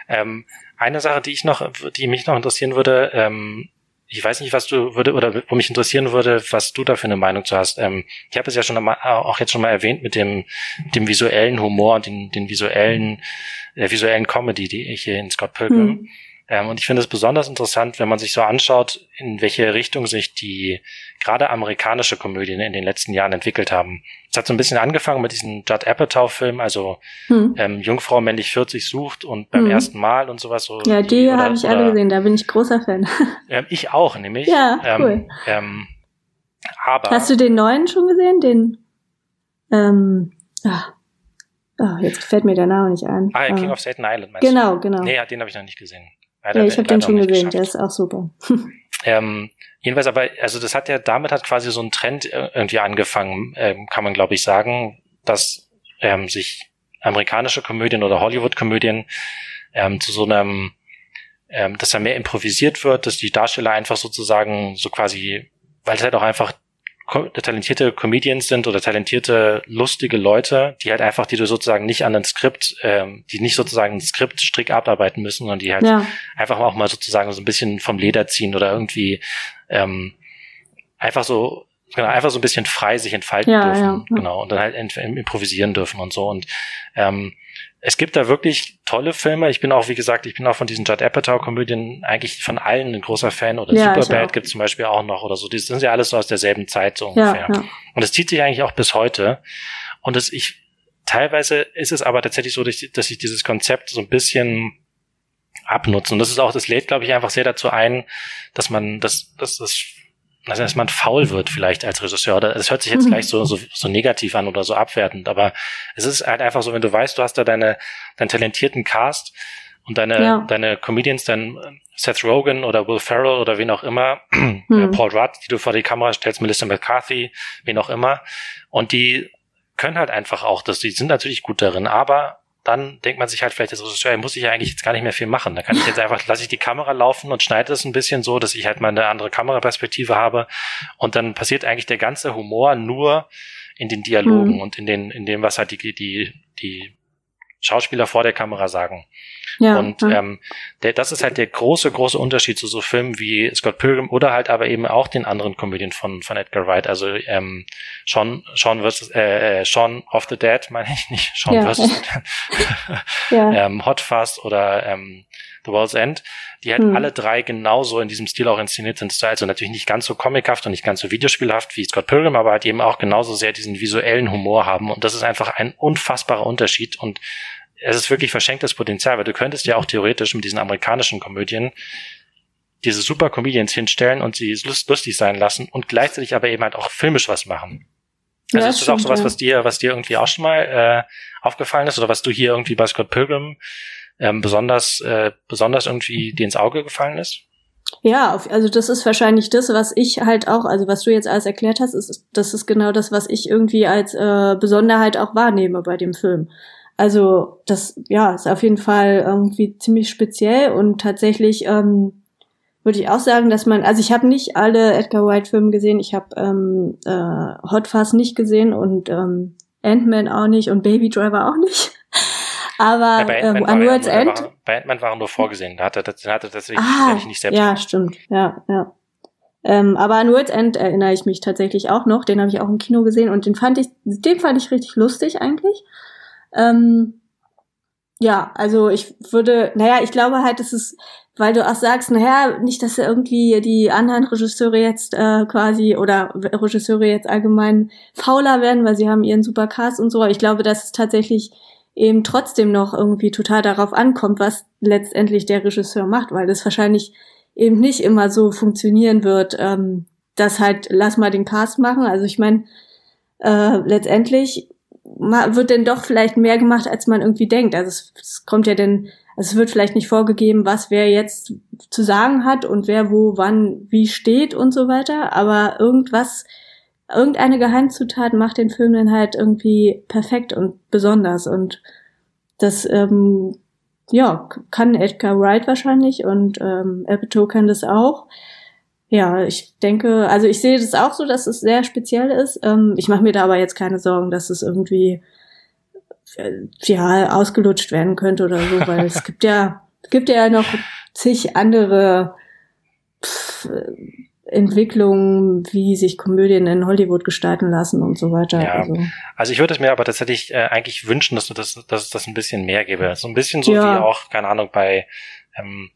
Ähm, eine Sache, die ich noch, die mich noch interessieren würde, ähm, ich weiß nicht, was du würde oder wo mich interessieren würde, was du da für eine Meinung zu hast. Ähm, ich habe es ja schon mal, auch jetzt schon mal erwähnt mit dem, dem visuellen Humor, den, den visuellen, der visuellen Comedy, die ich hier in Scott Pilgrim hm. Ähm, und ich finde es besonders interessant, wenn man sich so anschaut, in welche Richtung sich die gerade amerikanische Komödien in den letzten Jahren entwickelt haben. Es hat so ein bisschen angefangen mit diesem Judd Apatow-Film, also hm. ähm, Jungfrau männlich 40 sucht und beim hm. ersten Mal und sowas so. Ja, die, die habe ich alle gesehen, da bin ich großer Fan. Ähm, ich auch, nämlich. Ja, ähm, cool. Ähm, aber. Hast du den neuen schon gesehen? Den, ähm, ah, Oh, jetzt fällt mir der Name nicht ein. Ah, King of Satan Island, meinst genau, du? Genau, genau. Nee, den habe ich noch nicht gesehen. Ja, ich habe den schon gesehen, der ist auch super. ähm, jedenfalls aber, also das hat ja, damit hat quasi so ein Trend irgendwie angefangen, ähm, kann man glaube ich sagen, dass ähm, sich amerikanische Komödien oder Hollywood-Komödien ähm, zu so einem ähm, dass da mehr improvisiert wird, dass die Darsteller einfach sozusagen so quasi, weil es halt auch einfach talentierte Comedians sind oder talentierte, lustige Leute, die halt einfach, die du sozusagen nicht an ein Skript, ähm, die nicht sozusagen ein Skript strick abarbeiten müssen, sondern die halt ja. einfach auch mal sozusagen so ein bisschen vom Leder ziehen oder irgendwie ähm, einfach so genau, einfach so ein bisschen frei sich entfalten ja, dürfen, ja, genau, und dann halt improvisieren dürfen und so. Und ähm, es gibt da wirklich tolle Filme. Ich bin auch, wie gesagt, ich bin auch von diesen Judd Apatow-Komödien eigentlich von allen ein großer Fan. Oder ja, Superbad gibt zum Beispiel auch noch oder so. Die sind ja alles so aus derselben Zeit so ungefähr. Ja, ja. Und es zieht sich eigentlich auch bis heute. Und es, ich, teilweise ist es aber tatsächlich so, dass ich dieses Konzept so ein bisschen abnutze. Und das ist auch, das lädt, glaube ich, einfach sehr dazu ein, dass man, dass, dass das also dass man faul wird vielleicht als Regisseur. Das hört sich jetzt gleich so, so, so negativ an oder so abwertend, aber es ist halt einfach so, wenn du weißt, du hast da deine, deinen talentierten Cast und deine, ja. deine Comedians, dein Seth Rogen oder Will Ferrell oder wen auch immer, mhm. Paul Rudd, die du vor die Kamera stellst, Melissa McCarthy, wen auch immer, und die können halt einfach auch das, die sind natürlich gut darin, aber dann denkt man sich halt vielleicht, das Regisseur, muss ich ja eigentlich jetzt gar nicht mehr viel machen. Da kann ich jetzt einfach, lasse ich die Kamera laufen und schneide es ein bisschen so, dass ich halt mal eine andere Kameraperspektive habe. Und dann passiert eigentlich der ganze Humor nur in den Dialogen mhm. und in den, in dem, was halt die, die, die Schauspieler vor der Kamera sagen. Ja, und ja. Ähm, der, das ist halt der große, große Unterschied zu so Filmen wie Scott Pilgrim oder halt aber eben auch den anderen Komödien von, von Edgar Wright. Also ähm, Sean, Sean versus äh, äh, Sean of the Dead, meine ich nicht, Sean ja. versus ja. ähm, Hot Fuzz oder ähm, The World's End, die halt hm. alle drei genauso in diesem Stil auch inszeniert sind. Also natürlich nicht ganz so comichaft und nicht ganz so videospielhaft wie Scott Pilgrim, aber halt eben auch genauso sehr diesen visuellen Humor haben. Und das ist einfach ein unfassbarer Unterschied. Und es ist wirklich verschenktes Potenzial, weil du könntest ja auch theoretisch mit diesen amerikanischen Komödien diese super Comedians hinstellen und sie lustig sein lassen und gleichzeitig aber eben halt auch filmisch was machen. Also ja, ist das auch sowas, was dir, was dir irgendwie auch schon mal äh, aufgefallen ist oder was du hier irgendwie bei Scott Pilgrim ähm, besonders, äh, besonders irgendwie dir ins Auge gefallen ist? Ja, also das ist wahrscheinlich das, was ich halt auch, also was du jetzt alles erklärt hast, ist, das ist genau das, was ich irgendwie als äh, Besonderheit auch wahrnehme bei dem Film. Also das ja ist auf jeden Fall irgendwie ziemlich speziell und tatsächlich ähm, würde ich auch sagen, dass man, also ich habe nicht alle Edgar White Filme gesehen, ich habe ähm, äh, Hot Fuzz nicht gesehen und ähm, Ant-Man auch nicht und Baby Driver auch nicht. Aber ja, bei ähm, Ant-Man äh, war, End, bei Ant-Man waren nur vorgesehen, da hat er, da hat er tatsächlich ah, nicht selbst Ja, gemacht. stimmt, ja, ja. Ähm, aber an World's End erinnere ich mich tatsächlich auch noch. Den habe ich auch im Kino gesehen und den fand ich, den fand ich richtig lustig eigentlich. Ähm, ja, also ich würde, naja, ich glaube halt, es ist, weil du auch sagst, naja, nicht, dass irgendwie die anderen Regisseure jetzt äh, quasi oder Regisseure jetzt allgemein fauler werden, weil sie haben ihren Supercast und so. Aber ich glaube, dass es tatsächlich eben trotzdem noch irgendwie total darauf ankommt, was letztendlich der Regisseur macht, weil das wahrscheinlich eben nicht immer so funktionieren wird, ähm, dass halt lass mal den Cast machen. Also ich meine, äh, letztendlich wird denn doch vielleicht mehr gemacht, als man irgendwie denkt. Also es, es kommt ja denn, also es wird vielleicht nicht vorgegeben, was wer jetzt zu sagen hat und wer wo wann wie steht und so weiter, aber irgendwas, irgendeine Geheimzutat macht den Film dann halt irgendwie perfekt und besonders und das ähm, ja kann Edgar Wright wahrscheinlich und ähm, Apatow kann das auch. Ja, ich denke, also ich sehe das auch so, dass es sehr speziell ist. Ähm, ich mache mir da aber jetzt keine Sorgen, dass es irgendwie äh, ja ausgelutscht werden könnte oder so, weil es gibt ja gibt ja noch zig andere pff, Entwicklungen, wie sich Komödien in Hollywood gestalten lassen und so weiter. Ja, also, also ich würde es mir aber tatsächlich äh, eigentlich wünschen, dass, du das, dass es das ein bisschen mehr gäbe. So ein bisschen so ja. wie auch, keine Ahnung, bei ähm,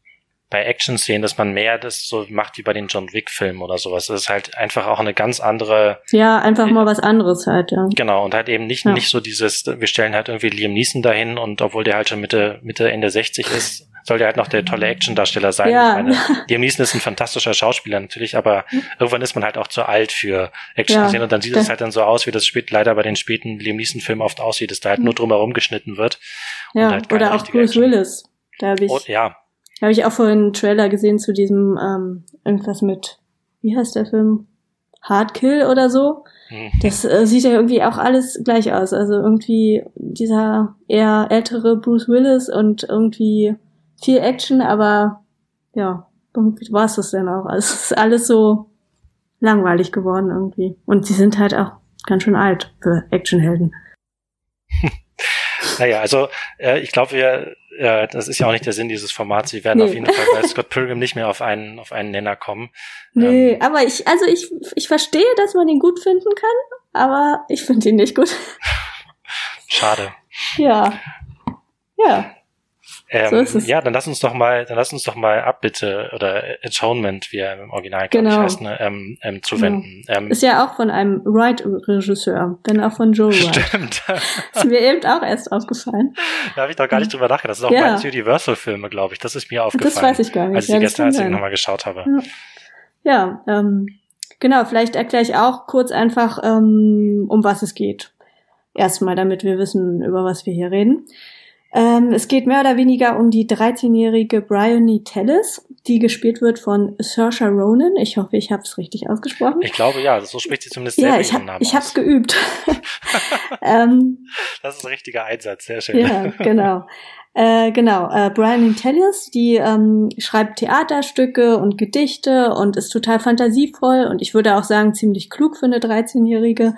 bei Action-Szenen, dass man mehr das so macht wie bei den John Wick-Filmen oder sowas. Das ist halt einfach auch eine ganz andere. Ja, einfach mal was anderes halt, ja. Genau, und halt eben nicht, ja. nicht so dieses, wir stellen halt irgendwie Liam Neeson dahin und obwohl der halt schon Mitte, Mitte, Ende 60 ist, soll der halt noch der tolle Action-Darsteller sein. Ja. Ich meine, Liam Neeson ist ein fantastischer Schauspieler natürlich, aber irgendwann ist man halt auch zu alt für Action-Szenen ja. und dann sieht es halt dann so aus, wie das spät, leider bei den späten Liam Neeson-Filmen oft aussieht, dass da halt nur drumherum geschnitten wird. Ja, halt oder auch Bruce Action. Willis. Da habe ich. Oh, ja, habe ich auch vorhin einen Trailer gesehen zu diesem ähm, irgendwas mit, wie heißt der Film? Hardkill oder so. Das äh, sieht ja irgendwie auch alles gleich aus. Also irgendwie dieser eher ältere Bruce Willis und irgendwie viel Action, aber ja, irgendwie war es das dann auch. Also es ist alles so langweilig geworden irgendwie. Und sie sind halt auch ganz schön alt für Actionhelden. naja, also äh, ich glaube, wir, äh, das ist ja auch nicht der Sinn dieses Formats. Wir werden nee. auf jeden Fall bei Scott Pilgrim nicht mehr auf einen, auf einen Nenner kommen. Nee, ähm, aber ich, also ich, ich verstehe, dass man ihn gut finden kann, aber ich finde ihn nicht gut. Schade. Ja. Ja. Ähm, so ist. Ja, dann lass uns doch mal, dann lass uns doch mal Abbitte oder Atonement, wie er im Original genau. ich heißt, ne, ähm, ähm, zuwenden. Genau. Ähm, ist ja auch von einem Wright-Regisseur, denn auch von Joe Wright. Stimmt. ist mir eben auch erst aufgefallen. Da habe ich doch gar nicht drüber nachgedacht. Das sind auch ja. meine Universal-Filme, glaube ich. Das ist mir aufgefallen. Das weiß ich gar nicht. Als ich ja, gestern, als ich nochmal geschaut habe. Ja, ja ähm, genau. Vielleicht erkläre ich auch kurz einfach, ähm, um was es geht. Erstmal, damit wir wissen, über was wir hier reden. Ähm, es geht mehr oder weniger um die 13-jährige Bryony Tellis, die gespielt wird von Saoirse Ronan. Ich hoffe, ich habe es richtig ausgesprochen. Ich glaube ja, so spricht sie zumindest ja, ich hab, Namen Ich habe es geübt. ähm, das ist ein richtiger Einsatz, sehr schön. Ja, genau. Äh, genau, äh, Brian Tellis, die ähm, schreibt Theaterstücke und Gedichte und ist total fantasievoll und ich würde auch sagen ziemlich klug für eine 13-Jährige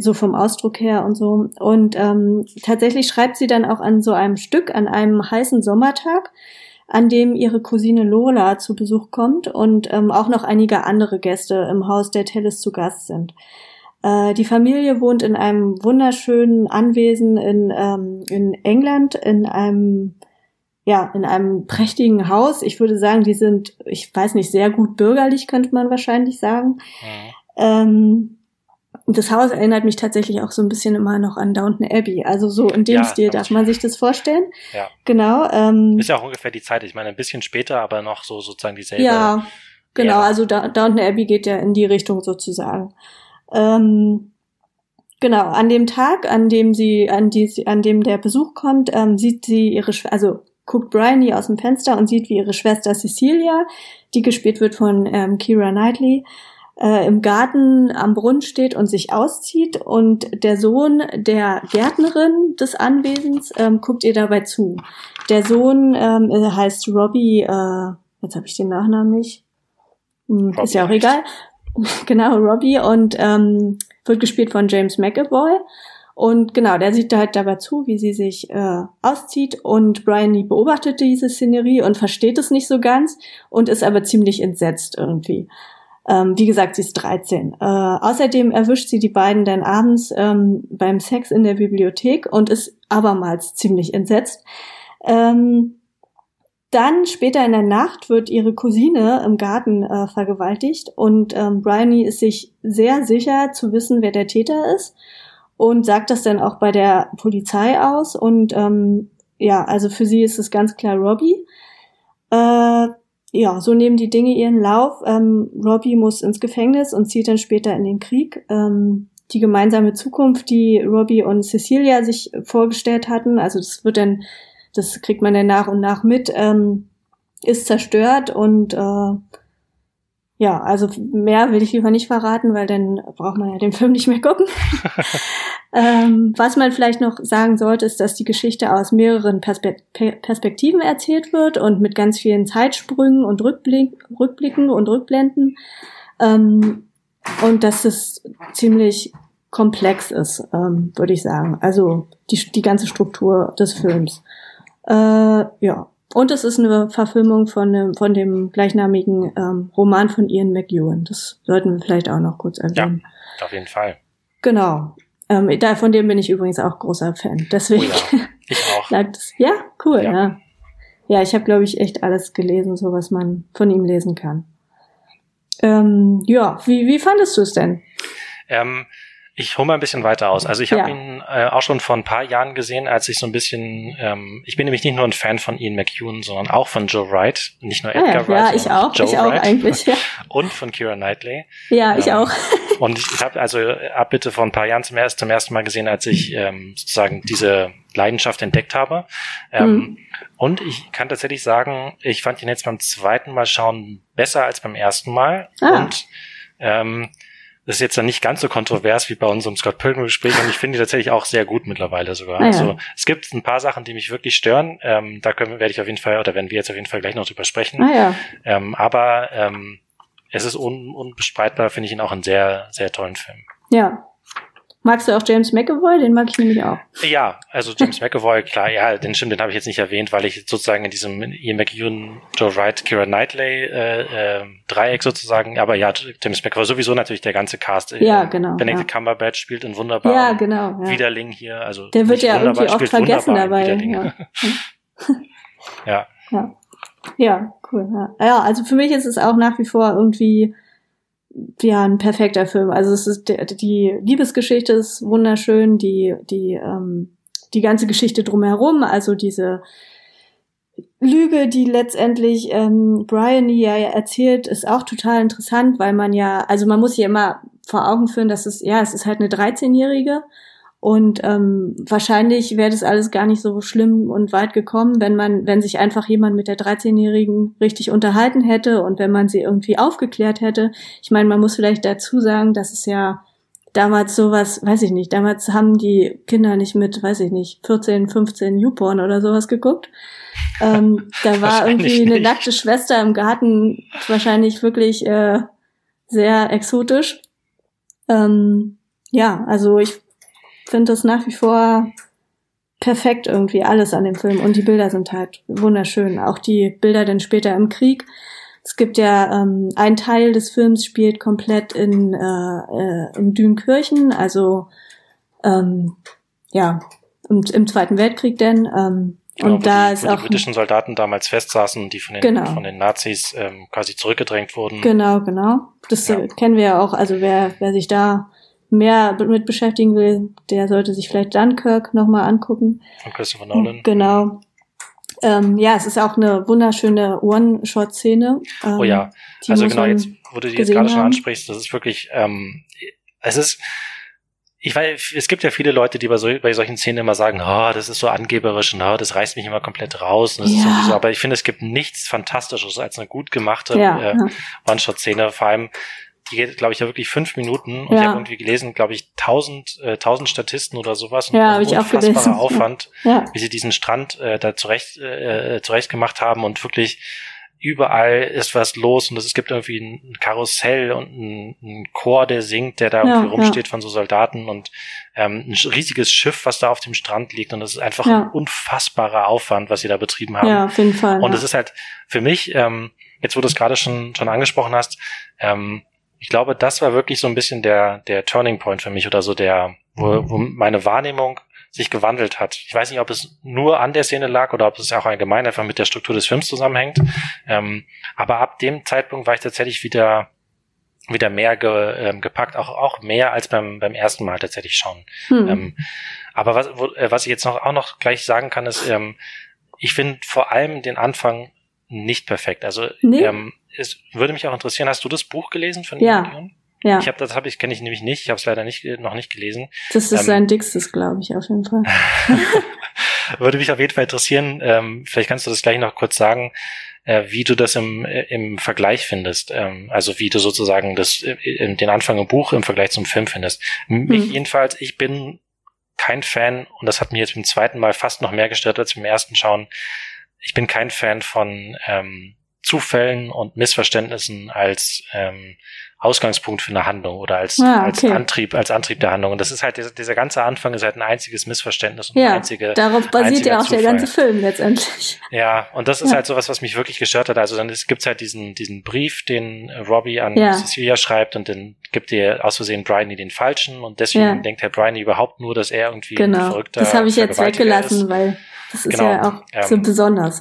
so vom Ausdruck her und so. Und ähm, tatsächlich schreibt sie dann auch an so einem Stück, an einem heißen Sommertag, an dem ihre Cousine Lola zu Besuch kommt und ähm, auch noch einige andere Gäste im Haus der Tellis zu Gast sind. Äh, die Familie wohnt in einem wunderschönen Anwesen in, ähm, in England, in einem ja, in einem prächtigen Haus. Ich würde sagen, die sind, ich weiß nicht, sehr gut bürgerlich, könnte man wahrscheinlich sagen. Mhm. Ähm, das Haus erinnert mich tatsächlich auch so ein bisschen immer noch an Downton Abbey. Also so in dem ja, Stil darf man sich das vorstellen. Ja. Genau. Ähm, ist ja auch ungefähr die Zeit. Ich meine, ein bisschen später, aber noch so sozusagen dieselbe. Ja, genau. Ära. Also da, Downton Abbey geht ja in die Richtung sozusagen. Ähm, genau. An dem Tag, an dem sie, an die, an dem der Besuch kommt, ähm, sieht sie ihre, also guckt Bryony aus dem Fenster und sieht, wie ihre Schwester Cecilia, die gespielt wird von ähm, Kira Knightley, äh, im Garten am Brunnen steht und sich auszieht und der Sohn der Gärtnerin des Anwesens ähm, guckt ihr dabei zu. Der Sohn ähm, heißt Robbie, äh, jetzt habe ich den Nachnamen nicht, hm, ist ja auch egal. genau, Robbie und ähm, wird gespielt von James McAvoy. Und genau, der sieht halt dabei zu, wie sie sich äh, auszieht und Brian beobachtet diese Szenerie und versteht es nicht so ganz und ist aber ziemlich entsetzt irgendwie. Ähm, wie gesagt, sie ist 13. Äh, außerdem erwischt sie die beiden dann abends ähm, beim Sex in der Bibliothek und ist abermals ziemlich entsetzt. Ähm, dann später in der Nacht wird ihre Cousine im Garten äh, vergewaltigt und ähm, Bryony ist sich sehr sicher zu wissen, wer der Täter ist und sagt das dann auch bei der Polizei aus und ähm, ja, also für sie ist es ganz klar Robbie. Äh, ja, so nehmen die Dinge ihren Lauf. Ähm, Robbie muss ins Gefängnis und zieht dann später in den Krieg. Ähm, die gemeinsame Zukunft, die Robbie und Cecilia sich vorgestellt hatten, also das wird dann, das kriegt man dann nach und nach mit, ähm, ist zerstört und äh, ja, also mehr will ich lieber nicht verraten, weil dann braucht man ja den Film nicht mehr gucken. ähm, was man vielleicht noch sagen sollte, ist, dass die Geschichte aus mehreren Perspekt Perspektiven erzählt wird und mit ganz vielen Zeitsprüngen und Rückblick Rückblicken und Rückblenden. Ähm, und dass es ziemlich komplex ist, ähm, würde ich sagen. Also die, die ganze Struktur des Films. Äh, ja, und es ist eine Verfilmung von dem, von dem gleichnamigen ähm, Roman von Ian McEwan. Das sollten wir vielleicht auch noch kurz erwähnen. Ja, auf jeden Fall. Genau. Ähm, da, von dem bin ich übrigens auch großer Fan. Deswegen oh ja, ich auch. Ja, cool, ja. Ja, ja ich habe, glaube ich, echt alles gelesen, so was man von ihm lesen kann. Ähm, ja, wie, wie fandest du es denn? Ähm, ich hole mal ein bisschen weiter aus. Also ich habe ja. ihn äh, auch schon vor ein paar Jahren gesehen, als ich so ein bisschen, ähm, ich bin nämlich nicht nur ein Fan von Ian McEwan, sondern auch von Joe Wright, nicht nur Edgar ah, ja, Wright, ja, ich auch, Joe ich auch Wright eigentlich, ja. und von Kira Knightley. Ja, ich ähm, auch. und ich, ich habe also ab bitte vor ein paar Jahren zum ersten, zum ersten Mal gesehen, als ich ähm, sozusagen diese Leidenschaft entdeckt habe. Ähm, mhm. Und ich kann tatsächlich sagen, ich fand ihn jetzt beim zweiten Mal schauen besser als beim ersten Mal. Ah. Und ähm, das ist jetzt dann nicht ganz so kontrovers wie bei unserem Scott Pilgrim Gespräch und ich finde die tatsächlich auch sehr gut mittlerweile sogar. Ah, ja. Also es gibt ein paar Sachen, die mich wirklich stören. Ähm, da können, werde ich auf jeden Fall oder werden wir jetzt auf jeden Fall gleich noch drüber sprechen. Ah ja. Ähm, aber ähm, es ist un, unbestreitbar, finde ich ihn auch einen sehr, sehr tollen Film. Ja. Magst du auch James McAvoy? Den mag ich nämlich auch. Ja, also James McAvoy, klar, ja, den stimmt, den habe ich jetzt nicht erwähnt, weil ich sozusagen in diesem Ian McEwan, Joe Wright, Kira Knightley äh, äh, Dreieck sozusagen, aber ja, James McAvoy sowieso natürlich der ganze Cast. Ja, genau. Benedict ja. Cumberbatch spielt in wunderbar. Ja, genau. Ja. Widerling hier, also der wird ja irgendwie oft vergessen dabei. Ja. ja. ja. Ja, cool. Ja. ja, also für mich ist es auch nach wie vor irgendwie ja ein perfekter Film. Also es ist die Liebesgeschichte ist wunderschön, die die ähm, die ganze Geschichte drumherum, also diese Lüge, die letztendlich ähm, Brian ja erzählt, ist auch total interessant, weil man ja, also man muss sich immer vor Augen führen, dass es ja, es ist halt eine 13-jährige und ähm, wahrscheinlich wäre das alles gar nicht so schlimm und weit gekommen, wenn man, wenn sich einfach jemand mit der 13-Jährigen richtig unterhalten hätte und wenn man sie irgendwie aufgeklärt hätte. Ich meine, man muss vielleicht dazu sagen, dass es ja damals sowas, weiß ich nicht, damals haben die Kinder nicht mit, weiß ich nicht, 14, 15 YouPorn oder sowas geguckt. Ähm, da war irgendwie eine nackte Schwester im Garten wahrscheinlich wirklich äh, sehr exotisch. Ähm, ja, also ich finde das nach wie vor perfekt irgendwie alles an dem Film und die Bilder sind halt wunderschön. Auch die Bilder dann später im Krieg. Es gibt ja ähm, ein Teil des Films spielt komplett in, äh, äh, in Dünkirchen, also ähm, ja im, im Zweiten Weltkrieg denn. Ähm, Genau, und da die, ist wo auch die britischen Soldaten damals festsaßen, die von den, Genau. von den Nazis ähm, quasi zurückgedrängt wurden. Genau, genau. Das Ja. äh, kennen wir ja auch. Also wer, wer sich da mehr mit beschäftigen will, der sollte sich vielleicht Dunkirk nochmal angucken. Von Christopher Nolan. Genau. Ähm, ja, es ist auch eine wunderschöne One-Shot-Szene. Ähm, Oh ja, also genau, jetzt, wo du die jetzt gerade schon ansprichst, das ist wirklich, ähm, es ist, ich weiß, es gibt ja viele Leute, die bei, so, bei solchen Szenen immer sagen, oh, das ist so angeberisch und oh, das reißt mich immer komplett raus. Und das ist Ja. irgendwie so, aber ich finde, es gibt nichts Fantastisches als eine gut gemachte Ja, äh, ja. One-Shot-Szene. Vor allem, die geht, glaube ich, ja wirklich fünf Minuten. Und Ja. ich habe irgendwie gelesen, glaube ich, tausend, äh, tausend Statisten oder sowas. Und Ja, habe ich auch unfassbarer gelesen. Aufwand Ja, wie sie diesen Strand äh, da zurecht, äh, zurecht gemacht haben und wirklich überall ist was los und es gibt irgendwie ein Karussell und ein, ein Chor, der singt, der da Ja, irgendwie ja. rumsteht von so Soldaten und ähm, ein riesiges Schiff, was da auf dem Strand liegt und das ist einfach Ja. ein unfassbarer Aufwand, was sie da betrieben haben. ja, auf jeden Fall. Und ja. es ist halt für mich, ähm, jetzt wo du es gerade schon, schon angesprochen hast, ähm, ich glaube, das war wirklich so ein bisschen der, der Turning Point für mich oder so der, wo, wo meine Wahrnehmung sich gewandelt hat. Ich weiß nicht, ob es nur an der Szene lag oder ob es auch allgemein einfach mit der Struktur des Films zusammenhängt. Ähm, aber ab dem Zeitpunkt war ich tatsächlich wieder wieder mehr ge, ähm, gepackt, auch auch mehr als beim beim ersten Mal tatsächlich schon. hm. Ähm, aber was, wo, äh, was ich jetzt noch auch noch gleich sagen kann, ist, ähm, ich finde vor allem den Anfang nicht perfekt. Also Nee? ähm, es würde mich auch interessieren, hast du das Buch gelesen von Ja. Ian Dion? ja, Ich habe das habe ich kenne ich nämlich nicht. Ich habe es leider nicht noch nicht gelesen. das ist ähm, sein dickstes, glaube ich, auf jeden Fall. würde mich auf jeden Fall interessieren. Ähm, vielleicht kannst du das gleich noch kurz sagen, äh, wie du das im, äh, im Vergleich findest. Ähm, also wie du sozusagen das äh, äh, den Anfang im Buch im Vergleich zum Film findest. Mich Hm. jedenfalls, ich bin kein Fan und das hat mir jetzt beim zweiten Mal fast noch mehr gestört als beim ersten Schauen. Ich bin kein Fan von ähm, Zufällen und Missverständnissen als ähm, Ausgangspunkt für eine Handlung oder als, Ah, als okay. Antrieb, als Antrieb der Handlung. Und das ist halt, dieser, dieser ganze Anfang ist halt ein einziges Missverständnis und Ja, einzige, darauf basiert ja auch der Zufall. ganze Film letztendlich. ja, und das ist Ja. halt sowas, was mich wirklich gestört hat. Also dann ist- gibt's halt diesen, diesen Brief, den äh, Robbie an Ja. Cecilia schreibt und dann gibt ihr aus Versehen Bryony den falschen und deswegen Ja. denkt Herr Bryony überhaupt nur, dass er irgendwie ein Genau. verrückter Das habe ich jetzt weggelassen, ist. weil das ist Genau, ja auch ähm, so besonders.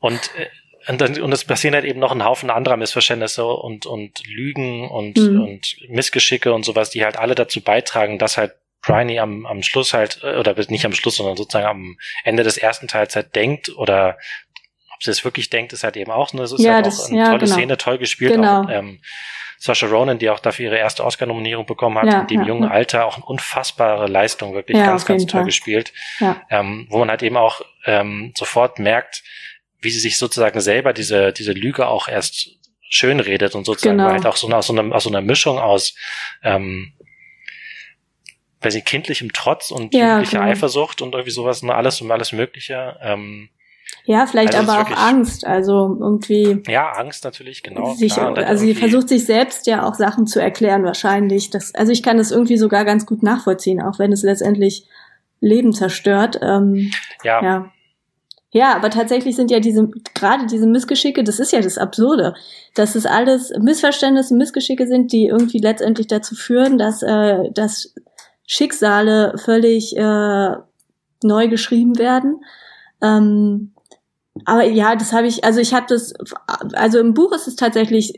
Und, äh, und, und es passieren halt eben noch ein Haufen anderer Missverständnisse und, und Lügen und, Mhm. und Missgeschicke und sowas, die halt alle dazu beitragen, dass halt Bryony am, am Schluss halt, äh, oder nicht am Schluss, sondern sozusagen am Ende des ersten Teils halt denkt oder ob sie es wirklich denkt, ist halt eben auch, ne, es ist Ja, halt das- auch eine ja, tolle genau. Szene, toll gespielt. Genau. Auch, ähm, Sasha Ronan, die auch dafür ihre erste Oscar-Nominierung bekommen hat, Ja, in dem ja, jungen ja. Alter auch eine unfassbare Leistung, wirklich ganz, ganz toll Fall. gespielt ähm, wo man halt eben auch ähm, sofort merkt, wie sie sich sozusagen selber diese, diese Lüge auch erst schön redet und sozusagen genau. halt auch so aus so einer, aus so einer Mischung aus ähm, weiß ich, kindlichem Trotz und ja, jugendlicher genau. Eifersucht und irgendwie sowas, nur alles und alles Mögliche. Ähm, ja, vielleicht also aber auch Angst, also irgendwie. Ja, Angst natürlich, genau. Sich, klar, also sie versucht sich selbst ja auch Sachen zu erklären, wahrscheinlich. Das, also ich kann das irgendwie sogar ganz gut nachvollziehen, auch wenn es letztendlich Leben zerstört. Ähm, ja. ja. Ja, aber tatsächlich sind ja diese, gerade diese Missgeschicke, das ist ja das Absurde, dass es alles Missverständnisse, Missgeschicke sind, die irgendwie letztendlich dazu führen, dass, äh, dass Schicksale völlig äh, neu geschrieben werden. Ähm, aber ja, das habe ich, also ich habe das, also im Buch ist es tatsächlich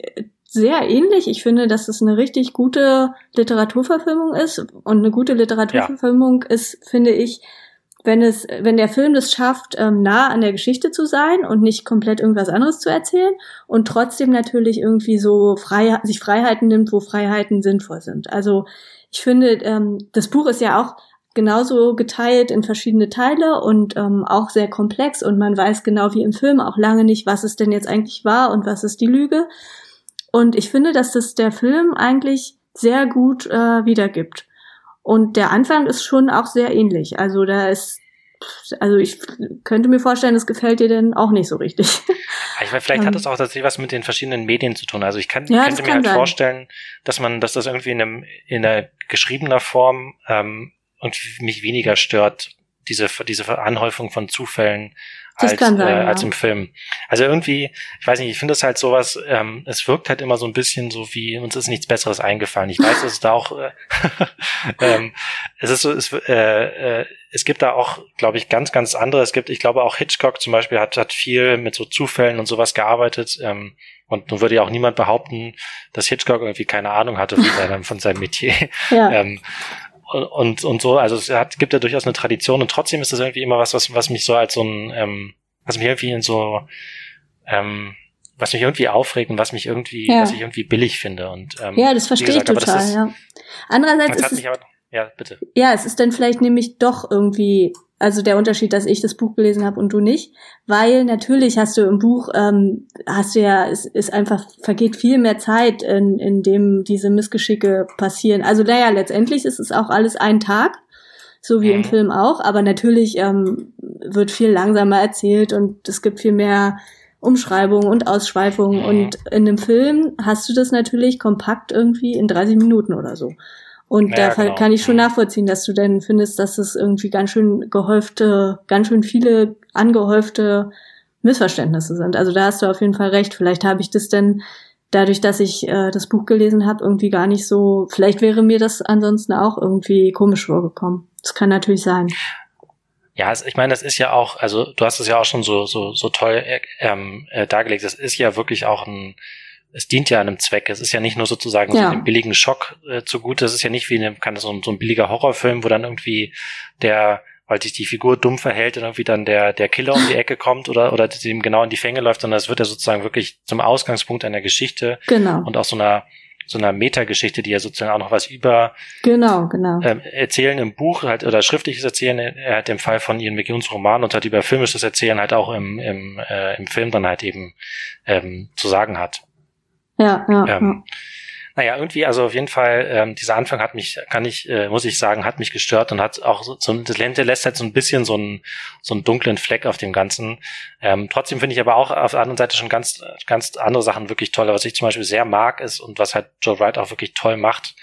sehr ähnlich. Ich finde, dass es eine richtig gute Literaturverfilmung ist. Und eine gute Literaturverfilmung ja. ist, finde ich, wenn es, wenn der Film es schafft, ähm, nah an der Geschichte zu sein und nicht komplett irgendwas anderes zu erzählen und trotzdem natürlich irgendwie so frei, sich Freiheiten nimmt, wo Freiheiten sinnvoll sind. Also ich finde, ähm, das Buch ist ja auch genauso geteilt in verschiedene Teile und ähm, auch sehr komplex und man weiß genau wie im Film auch lange nicht, was es denn jetzt eigentlich war und was ist die Lüge. Und ich finde, dass das der Film eigentlich sehr gut äh, wiedergibt. Und der Anfang ist schon auch sehr ähnlich. Also da ist, also ich könnte mir vorstellen, das gefällt dir denn auch nicht so richtig. Ich meine, vielleicht hat das auch tatsächlich was mit den verschiedenen Medien zu tun. Also ich kann, ja, könnte mir halt sein. vorstellen, dass man, dass das irgendwie in einem in einer geschriebener Form ähm, und mich weniger stört, diese diese Anhäufung von Zufällen als, sein, äh, ja. als im Film. Also irgendwie, ich weiß nicht, ich finde es halt sowas, ähm, es wirkt halt immer so ein bisschen so wie, uns ist nichts Besseres eingefallen. Ich weiß, dass es da auch, äh, ähm, es ist so, es, äh, äh, es gibt da auch, glaube ich, ganz, ganz andere. Es gibt, ich glaube auch Hitchcock zum Beispiel hat, hat viel mit so Zufällen und sowas gearbeitet. Ähm, und nun würde ja auch niemand behaupten, dass Hitchcock irgendwie keine Ahnung hatte von seinem, von seinem Metier. Ja. Ähm, und, und so, also es hat, gibt ja durchaus eine Tradition und trotzdem ist das irgendwie immer was, was, was mich so als so ein, ähm, was mich irgendwie in so, ähm, was mich irgendwie aufregt und was mich irgendwie, ja. was ich irgendwie billig finde. Und, ähm, ja, das verstehe ich total, ist, ja. Andererseits ist es, aber, ja, bitte. Ja, es ist dann vielleicht nämlich doch irgendwie also der Unterschied, dass ich das Buch gelesen habe und du nicht, weil natürlich hast du im Buch ähm, hast du ja es ist einfach vergeht viel mehr Zeit, in, in dem diese Missgeschicke passieren. Also naja, letztendlich ist es auch alles ein Tag, so wie mhm. im Film auch, aber natürlich ähm, wird viel langsamer erzählt und es gibt viel mehr Umschreibungen und Ausschweifungen mhm. und in einem Film hast du das natürlich kompakt irgendwie in 30 Minuten oder so. Und ja, da genau. kann ich schon mhm. nachvollziehen, dass du denn findest, dass es irgendwie ganz schön gehäufte, ganz schön viele angehäufte Missverständnisse sind. Also da hast du auf jeden Fall recht. Vielleicht habe ich das denn dadurch, dass ich äh, das Buch gelesen habe, irgendwie gar nicht so. Vielleicht wäre mir das ansonsten auch irgendwie komisch vorgekommen. Das kann natürlich sein. Ja, ich meine, das ist ja auch, also du hast es ja auch schon so so so toll äh, ähm, äh, dargelegt. Das ist ja wirklich auch ein es dient ja einem Zweck. Es ist ja nicht nur sozusagen ja. so einem billigen Schock äh, zugute. Es ist ja nicht wie eine, kann das so, so ein billiger Horrorfilm, wo dann irgendwie der, weil sich die Figur dumm verhält und irgendwie dann der, der Killer um die Ecke kommt oder, oder dem genau in die Fänge läuft, sondern es wird ja sozusagen wirklich zum Ausgangspunkt einer Geschichte. Genau. Und auch so einer, so einer Metageschichte, die ja sozusagen auch noch was über genau, genau. Ähm, Erzählen im Buch halt oder schriftliches Erzählen, er hat im Fall von Ian McEwans Roman und hat über filmisches Erzählen halt auch im, im, äh, im Film dann halt eben ähm, zu sagen hat. Ja, ja, ähm, ja. Naja, irgendwie, also auf jeden Fall, ähm, dieser Anfang hat mich, kann ich, äh, muss ich sagen, hat mich gestört und hat auch so, so das Lente lässt halt so ein bisschen so einen, so einen dunklen Fleck auf dem Ganzen. Ähm, trotzdem finde ich aber auch auf der anderen Seite schon ganz, ganz andere Sachen wirklich toll. Was ich zum Beispiel sehr mag, ist und was halt Joe Wright auch wirklich toll macht,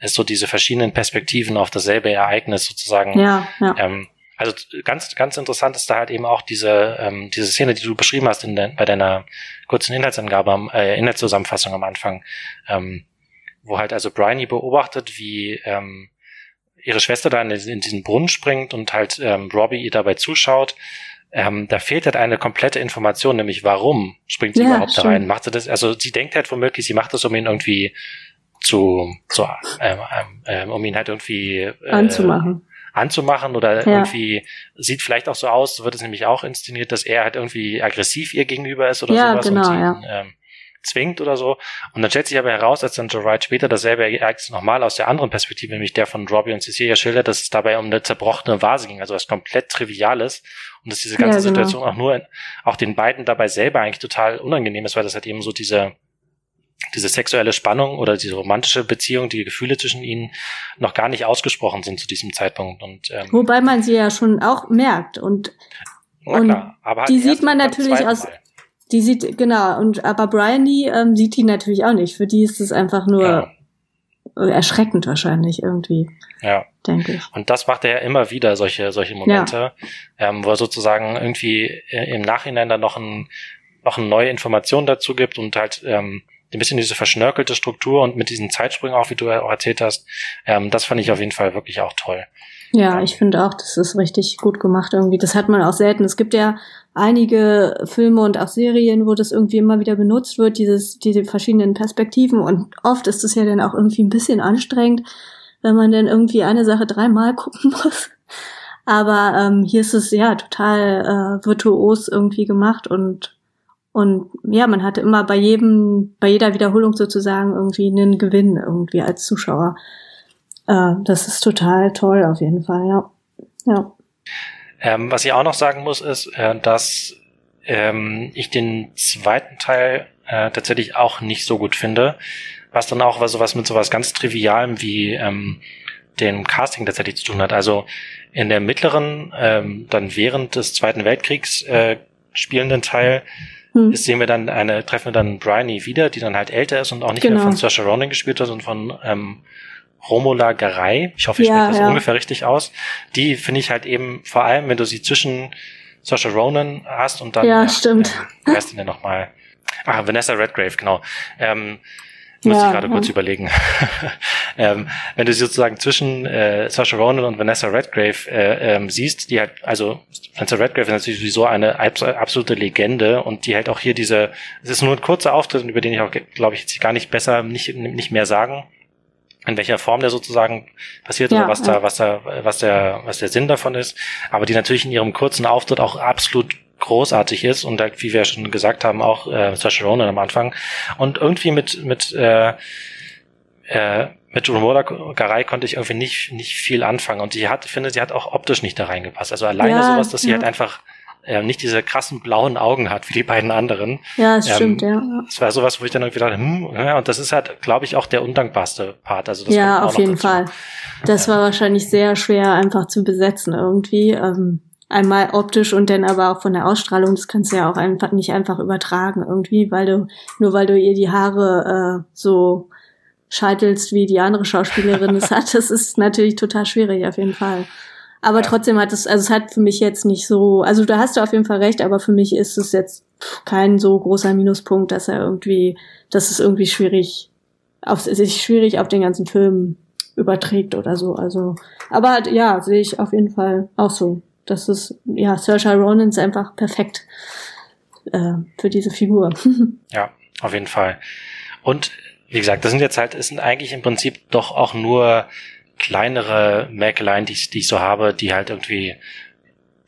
ist so diese verschiedenen Perspektiven auf dasselbe Ereignis sozusagen. Ja, ja. Ähm, also ganz, ganz interessant ist da halt eben auch diese, ähm, diese Szene, die du beschrieben hast in de, bei deiner kurzen Inhaltsangabe, äh, Inhaltszusammenfassung am Anfang, ähm, wo halt also Bryony beobachtet, wie ähm, ihre Schwester da in, in diesen Brunnen springt und halt ähm, Robbie ihr dabei zuschaut. Ähm, da fehlt halt eine komplette Information, nämlich warum springt sie ja, überhaupt da rein? Macht sie das? Also sie denkt halt womöglich, sie macht das, um ihn irgendwie zu, zu ähm, ähm, ähm um ihn halt irgendwie äh, anzumachen anzumachen oder ja. irgendwie sieht vielleicht auch so aus, wird es nämlich auch inszeniert, dass er halt irgendwie aggressiv ihr gegenüber ist oder ja, sowas genau, und sie ja. ähm, zwingt oder so. Und dann stellt sich aber heraus, als dann Joe Wright später dasselbe Ereignis nochmal aus der anderen Perspektive, nämlich der von Robbie und Cecilia schildert, dass es dabei um eine zerbrochene Vase ging, also was komplett Triviales. Und dass diese ganze ja, genau. Situation auch nur, auch den beiden dabei selber eigentlich total unangenehm ist, weil das halt eben so diese, diese sexuelle Spannung oder diese romantische Beziehung, die Gefühle zwischen ihnen noch gar nicht ausgesprochen sind zu diesem Zeitpunkt. Und, ähm, Wobei man sie ja schon auch merkt und, und klar, halt die sieht man natürlich aus, die sieht, genau, und aber Bryony ähm, sieht die natürlich auch nicht. Für die ist es einfach nur ja. erschreckend wahrscheinlich irgendwie. Ja. Denke ich. Und das macht er ja immer wieder, solche, solche Momente, ja. ähm, wo er sozusagen irgendwie äh, im Nachhinein dann noch ein, noch eine neue Information dazu gibt und halt ähm, ein bisschen diese verschnörkelte Struktur und mit diesen Zeitsprüngen auch, wie du auch erzählt hast, ähm, das fand ich auf jeden Fall wirklich auch toll. Ja, ich finde auch, das ist richtig gut gemacht irgendwie. Das hat man auch selten. Es gibt ja einige Filme und auch Serien, wo das irgendwie immer wieder benutzt wird, dieses, diese verschiedenen Perspektiven. Und oft ist es ja dann auch irgendwie ein bisschen anstrengend, wenn man dann irgendwie eine Sache dreimal gucken muss. Aber ähm, hier ist es ja total äh, virtuos irgendwie gemacht und und ja, man hatte immer bei jedem, bei jeder Wiederholung sozusagen irgendwie einen Gewinn irgendwie als Zuschauer. Äh, das ist total toll auf jeden Fall, ja. Ja. Ähm, was ich auch noch sagen muss, ist, äh, dass ähm, ich den zweiten Teil äh, tatsächlich auch nicht so gut finde, was dann auch was, was mit sowas ganz Trivialem wie ähm, dem Casting tatsächlich zu tun hat. Also in der mittleren, ähm, dann während des Zweiten Weltkriegs äh, spielenden Teil hm. sehen wir dann eine, treffen wir dann Bryony wieder, die dann halt älter ist und auch nicht genau. mehr von Saoirse Ronan gespielt wird, sondern von ähm, Romola Garay. Ich hoffe, ich ja, spreche das ja. ungefähr richtig aus. Die finde ich halt eben, vor allem, wenn du sie zwischen Saoirse Ronan hast und dann, ja, stimmt. Ähm, wer ist denn denn nochmal? Ah, Vanessa Redgrave, genau. Ähm, muss ja, ich gerade ja. kurz überlegen. ähm, wenn du sie sozusagen zwischen äh, Sasha Ronan und Vanessa Redgrave äh, ähm, siehst, die halt, also Vanessa Redgrave ist natürlich sowieso eine absolute Legende und die halt auch hier diese, es ist nur ein kurzer Auftritt, über den ich auch, glaube ich, jetzt gar nicht besser, nicht, nicht mehr sagen, in welcher Form der sozusagen passiert ja, oder was da, was da, was der, was der Sinn davon ist, aber die natürlich in ihrem kurzen Auftritt auch absolut großartig ist und halt, wie wir schon gesagt haben, auch äh, Saoirse Ronan am Anfang und irgendwie mit mit äh, äh, mit Garay konnte ich irgendwie nicht nicht viel anfangen und sie hat finde sie hat auch optisch nicht da reingepasst also alleine ja, sowas dass ja. sie halt einfach äh, nicht diese krassen blauen Augen hat wie die beiden anderen. Ja, das ähm, stimmt, ja. Das war sowas, wo ich dann irgendwie dachte, hm, ja, und das ist halt, glaube ich, auch der undankbarste Part. Also das ja, auf jeden dazu. Fall. Das war wahrscheinlich sehr schwer einfach zu besetzen irgendwie. Ähm, einmal optisch und dann aber auch von der Ausstrahlung, das kannst du ja auch einfach nicht einfach übertragen irgendwie, weil du, nur weil du ihr die Haare äh, so scheitelst, wie die andere Schauspielerin es hat, das ist natürlich total schwierig auf jeden Fall. Aber ja. trotzdem hat es, also es hat für mich jetzt nicht so, also da hast du auf jeden Fall recht, aber für mich ist es jetzt kein so großer Minuspunkt, dass er irgendwie, dass es irgendwie schwierig, auf, sich schwierig auf den ganzen Film überträgt oder so. Also, aber ja, sehe ich auf jeden Fall auch so. Das ist, ja, Saoirse Ronan ist einfach perfekt äh, für diese Figur. ja, auf jeden Fall. Und wie gesagt, das sind jetzt halt, es sind eigentlich im Prinzip doch auch nur kleinere Mäkeleien, die, die ich so habe, die halt irgendwie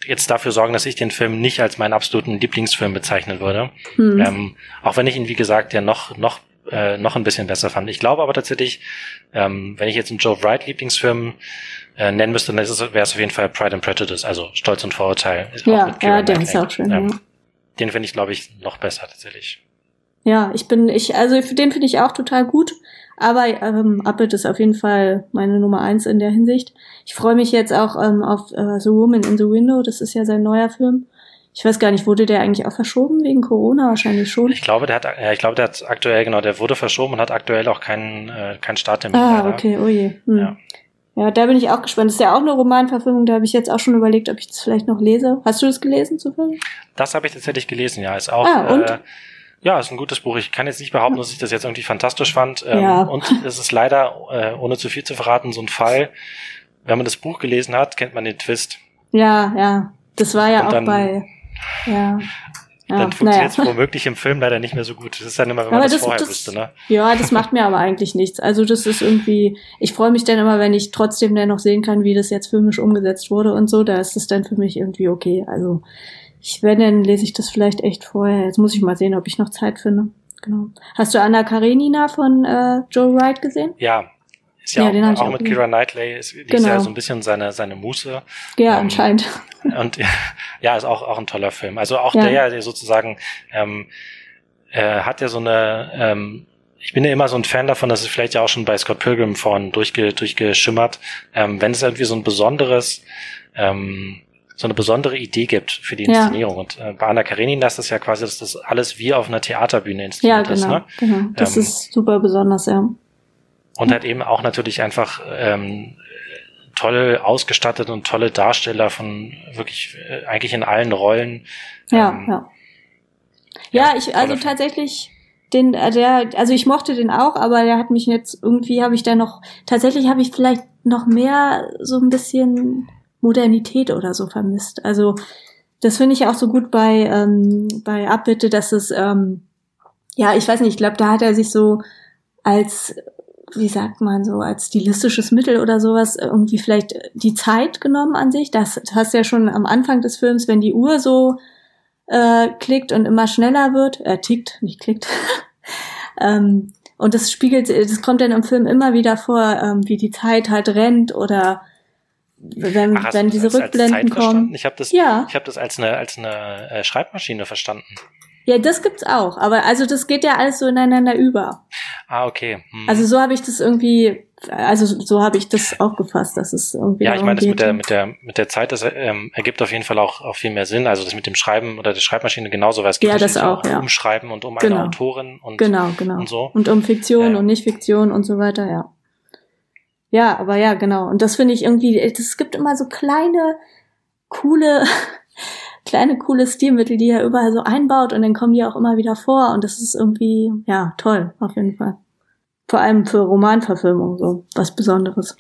jetzt dafür sorgen, dass ich den Film nicht als meinen absoluten Lieblingsfilm bezeichnen würde. Hm. Ähm, auch wenn ich ihn, wie gesagt, ja noch, noch, äh, noch ein bisschen besser fand. Ich glaube aber tatsächlich, ähm, wenn ich jetzt einen Joe Wright Lieblingsfilm äh, nennen müsste, dann wäre es auf jeden Fall Pride and Prejudice, also Stolz und Vorurteil. Ja, ja, der ist auch schön. Ähm, ja. Den finde ich, glaube ich, noch besser tatsächlich. Ja, ich bin, ich, also den finde ich auch total gut. Aber ähm, Appet ist auf jeden Fall meine Nummer eins in der Hinsicht. Ich freue mich jetzt auch ähm, auf äh, The Woman in the Window. Das ist ja sein neuer Film. Ich weiß gar nicht, wurde der eigentlich auch verschoben wegen Corona? Wahrscheinlich schon. Ich glaube, der hat, ja, ich glaube, der hat aktuell, genau, der wurde verschoben und hat aktuell auch keinen, äh, keinen Starttermin. Ah, okay, oh je. Hm. Ja. Ja, da bin ich auch gespannt. Das ist ja auch eine Romanverfilmung, da habe ich jetzt auch schon überlegt, ob ich das vielleicht noch lese. Hast du das gelesen zufällig? Das habe ich tatsächlich gelesen, ja. Ist auch ah, und? Äh, ja, ist ein gutes Buch. Ich kann jetzt nicht behaupten, dass ich das jetzt irgendwie fantastisch fand. Ähm, ja. Und es ist leider, äh, ohne zu viel zu verraten, so ein Fall. Wenn man das Buch gelesen hat, kennt man den Twist. Ja, ja. Das war ja und auch bei. Ja. Ja, dann funktioniert es naja. womöglich im Film leider nicht mehr so gut. Das ist dann immer, wenn man das, das, vorher das, wüsste, ne? Ja, das macht mir aber eigentlich nichts. Also das ist irgendwie, ich freue mich dann immer, wenn ich trotzdem dann noch sehen kann, wie das jetzt filmisch umgesetzt wurde und so, da ist es dann für mich irgendwie okay. Also ich, wenn, dann lese ich das vielleicht echt vorher. Jetzt muss ich mal sehen, ob ich noch Zeit finde. Genau. Hast du Anna Karenina von äh, Joe Wright gesehen? Ja. Ist ja, ja auch, auch, auch mit Kira Knightley, ist, die genau. ist ja so ein bisschen seine, seine Muse. Ja, ähm, anscheinend. Und ja, ist auch, auch ein toller Film. Also auch ja. der, der sozusagen ähm, äh, hat ja so eine ähm, ich bin ja immer so ein Fan davon, dass es vielleicht ja auch schon bei Scott Pilgrim vorhin durchge, durchgeschimmert, ähm, wenn es irgendwie so ein besonderes, ähm, so eine besondere Idee gibt für die Inszenierung. Ja. Und äh, bei Anna Karenina ist das ja quasi, dass das alles wie auf einer Theaterbühne inszeniert ja, genau, ist. Ne? genau. Das ähm, ist super besonders, ja. Und halt eben auch natürlich einfach ähm, toll ausgestattet und tolle Darsteller von wirklich äh, eigentlich in allen Rollen. Ja, ähm, ja. Ja, ich, also tatsächlich, den, äh, der, also ich mochte den auch, aber der hat mich jetzt irgendwie, habe ich da noch, tatsächlich habe ich vielleicht noch mehr so ein bisschen Modernität oder so vermisst. Also das finde ich auch so gut bei, ähm, bei Abbitte, dass es, ähm, ja, ich weiß nicht, ich glaube, da hat er sich so als wie sagt man so, als stilistisches Mittel oder sowas irgendwie vielleicht die Zeit genommen an sich. Das, das hast du ja schon am Anfang des Films, wenn die Uhr so äh, klickt und immer schneller wird, äh, tickt, nicht klickt. ähm, und das spiegelt, das kommt dann im Film immer wieder vor, ähm, wie die Zeit halt rennt oder wenn, Ach, wenn diese Rückblenden kommen. Ich habe das, ja. ich habe das als eine als eine äh, Schreibmaschine verstanden. Ja, das gibt's auch, aber also das geht ja alles so ineinander über. Ah, okay. Hm. Also so habe ich das irgendwie, also so habe ich das aufgefasst, dass es irgendwie. Ja, ich meine, das mit der mit der mit der Zeit, das ähm, ergibt auf jeden Fall auch auch viel mehr Sinn. Also das mit dem Schreiben oder der Schreibmaschine genauso, weil es geht ja, das auch, ja. um Schreiben und um genau. eine Autorin und genau, genau und so und um Fiktion ja. und Nicht-Fiktion und so weiter, ja. Ja, aber ja, genau. Und das finde ich irgendwie, es gibt immer so kleine, coole kleine coole Stilmittel, die er überall so einbaut und dann kommen die auch immer wieder vor und das ist irgendwie, ja, toll, auf jeden Fall. Vor allem für Romanverfilmungen so was Besonderes.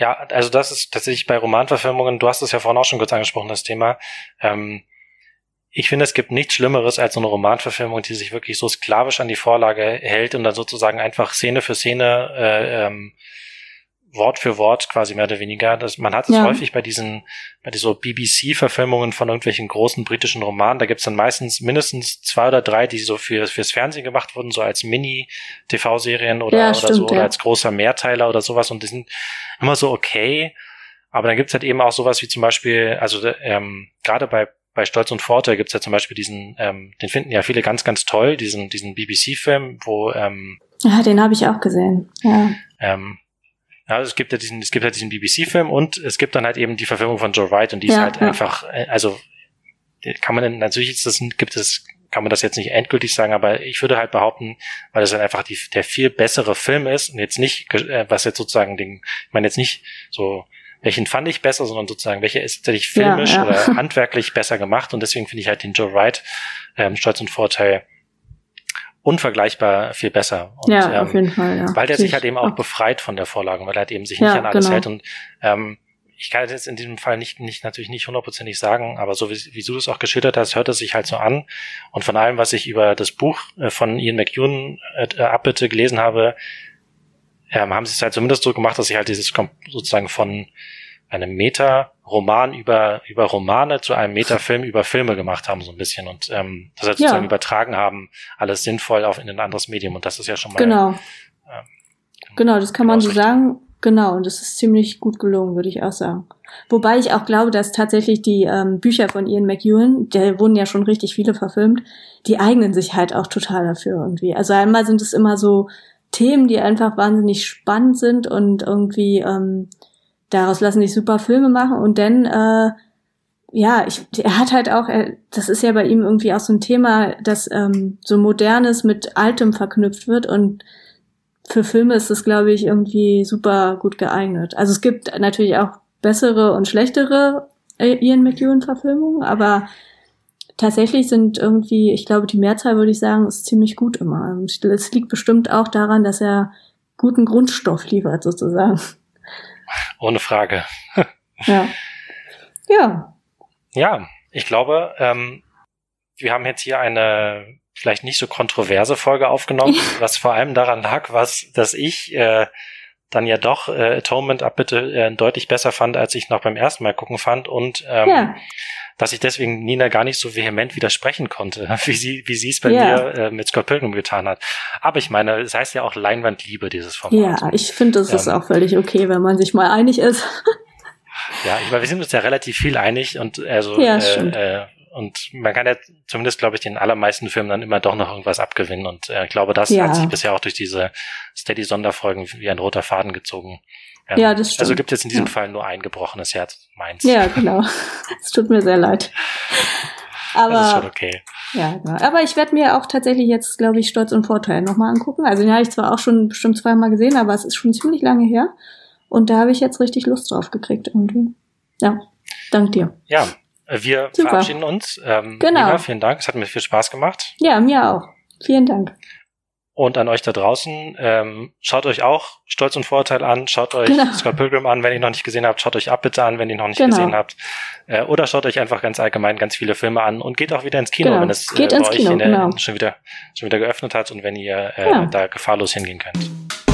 Ja, also das ist tatsächlich bei Romanverfilmungen, du hast es ja vorhin auch schon kurz angesprochen, das Thema. Ähm, ich finde, es gibt nichts Schlimmeres als so eine Romanverfilmung, die sich wirklich so sklavisch an die Vorlage hält und dann sozusagen einfach Szene für Szene äh, ähm, Wort für Wort quasi mehr oder weniger. Das, man hat es ja. häufig bei diesen, bei diesen BBC-Verfilmungen von irgendwelchen großen britischen Romanen. Da gibt's dann meistens mindestens zwei oder drei, die so für, fürs Fernsehen gemacht wurden, so als Mini-TV-Serien oder, ja, stimmt, oder so, ja. oder als großer Mehrteiler oder sowas. Und die sind immer so okay. Aber dann gibt's halt eben auch sowas wie zum Beispiel, also ähm, gerade bei bei Stolz und Vorteil gibt's ja zum Beispiel diesen, ähm, den finden ja viele ganz, ganz toll, diesen, diesen BBC-Film, wo ähm, ja, den habe ich auch gesehen. Ja. Ähm, ja, also es gibt ja diesen, es gibt ja diesen BBC-Film und es gibt dann halt eben die Verfilmung von Joe Wright und die ja, ist halt ja. einfach, äh, also kann man natürlich ist das, gibt es, kann man das jetzt nicht endgültig sagen, aber ich würde halt behaupten, weil das halt einfach die, der viel bessere Film ist und jetzt nicht, äh, was jetzt sozusagen den, ich meine jetzt nicht so, welchen fand ich besser, sondern sozusagen, welcher ist tatsächlich filmisch ja, oder handwerklich besser gemacht und deswegen finde ich halt den Joe Wright ähm, Stolz und Vorteil unvergleichbar viel besser. Und, ja, ähm, auf jeden Fall. Ja. Weil der sich halt eben auch befreit von der Vorlage, weil er halt eben sich nicht ja, an alles genau. hält. Und ähm, ich kann jetzt in diesem Fall nicht, nicht natürlich nicht hundertprozentig sagen, aber so wie, wie du das auch geschildert hast, hört es sich halt so an. Und von allem, was ich über das Buch äh, von Ian McEwan äh, Abbitte gelesen habe, ähm, haben sie es halt zumindest so gemacht, dass sie halt dieses sozusagen von einem Meta-Roman über, über Romane zu einem Meta-Film über Filme gemacht haben, so ein bisschen. Und ähm, das halt ja. sozusagen übertragen haben, alles sinnvoll auf in ein anderes Medium. Und das ist ja schon mal. Genau. Ähm, genau, das kann man so sagen. Genau, und das ist ziemlich gut gelungen, würde ich auch sagen. Wobei ich auch glaube, dass tatsächlich die ähm, Bücher von Ian McEwan, der wurden ja schon richtig viele verfilmt, die eignen sich halt auch total dafür irgendwie. Also einmal sind es immer so Themen, die einfach wahnsinnig spannend sind und irgendwie ähm, daraus lassen sich super Filme machen und dann, äh, ja, ich, er hat halt auch, er, das ist ja bei ihm irgendwie auch so ein Thema, dass ähm, so Modernes mit Altem verknüpft wird und für Filme ist das, glaube ich, irgendwie super gut geeignet. Also es gibt natürlich auch bessere und schlechtere äh, Ian McEwan-Verfilmungen, aber tatsächlich sind irgendwie, ich glaube, die Mehrzahl würde ich sagen, ist ziemlich gut immer. Es liegt bestimmt auch daran, dass er guten Grundstoff liefert, sozusagen. Ohne Frage. ja. Ja. Ja, ich glaube, ähm, wir haben jetzt hier eine vielleicht nicht so kontroverse Folge aufgenommen, was vor allem daran lag, was, dass ich äh, dann ja doch äh, Atonement Abbitte äh, deutlich besser fand, als ich noch beim ersten Mal gucken fand und ähm, ja dass ich deswegen Nina gar nicht so vehement widersprechen konnte, wie sie, wie sie es bei ja. mir äh, mit Scott Pilgrim getan hat. Aber ich meine, es heißt ja auch Leinwandliebe, dieses Format. Ja, ich finde, das ähm, ist auch völlig okay, wenn man sich mal einig ist. ja, ich meine, wir sind uns ja relativ viel einig und also ja, äh, äh, und man kann ja zumindest, glaube ich, den allermeisten Filmen dann immer doch noch irgendwas abgewinnen. Und äh, ich glaube, das ja. hat sich bisher auch durch diese Steady-Sonderfolgen wie ein roter Faden gezogen. Ähm, ja, das stimmt. Also gibt es in diesem ja. Fall nur ein gebrochenes Herz, meins. Ja, genau. Es tut mir sehr leid. Aber, das ist schon okay. Ja, genau. Aber ich werde mir auch tatsächlich jetzt, glaube ich, Stolz und Vorteil nochmal angucken. Also den habe ich zwar auch schon bestimmt zweimal gesehen, aber es ist schon ziemlich lange her. Und da habe ich jetzt richtig Lust drauf gekriegt irgendwie. Ja, dank dir. Ja, wir Super. verabschieden uns. Ähm, genau. Nina, vielen Dank. Es hat mir viel Spaß gemacht. Ja, mir auch. Vielen Dank. Und an euch da draußen, ähm, schaut euch auch Stolz und Vorurteil an, schaut euch genau. Scott Pilgrim an, wenn ihr noch nicht gesehen habt, schaut euch ab bitte an, wenn ihr noch nicht genau. gesehen habt. Äh, oder schaut euch einfach ganz allgemein ganz viele Filme an und geht auch wieder ins Kino, genau. wenn es äh, bei euch Kino, der, genau. schon wieder schon wieder geöffnet hat und wenn ihr äh, ja. da gefahrlos hingehen könnt.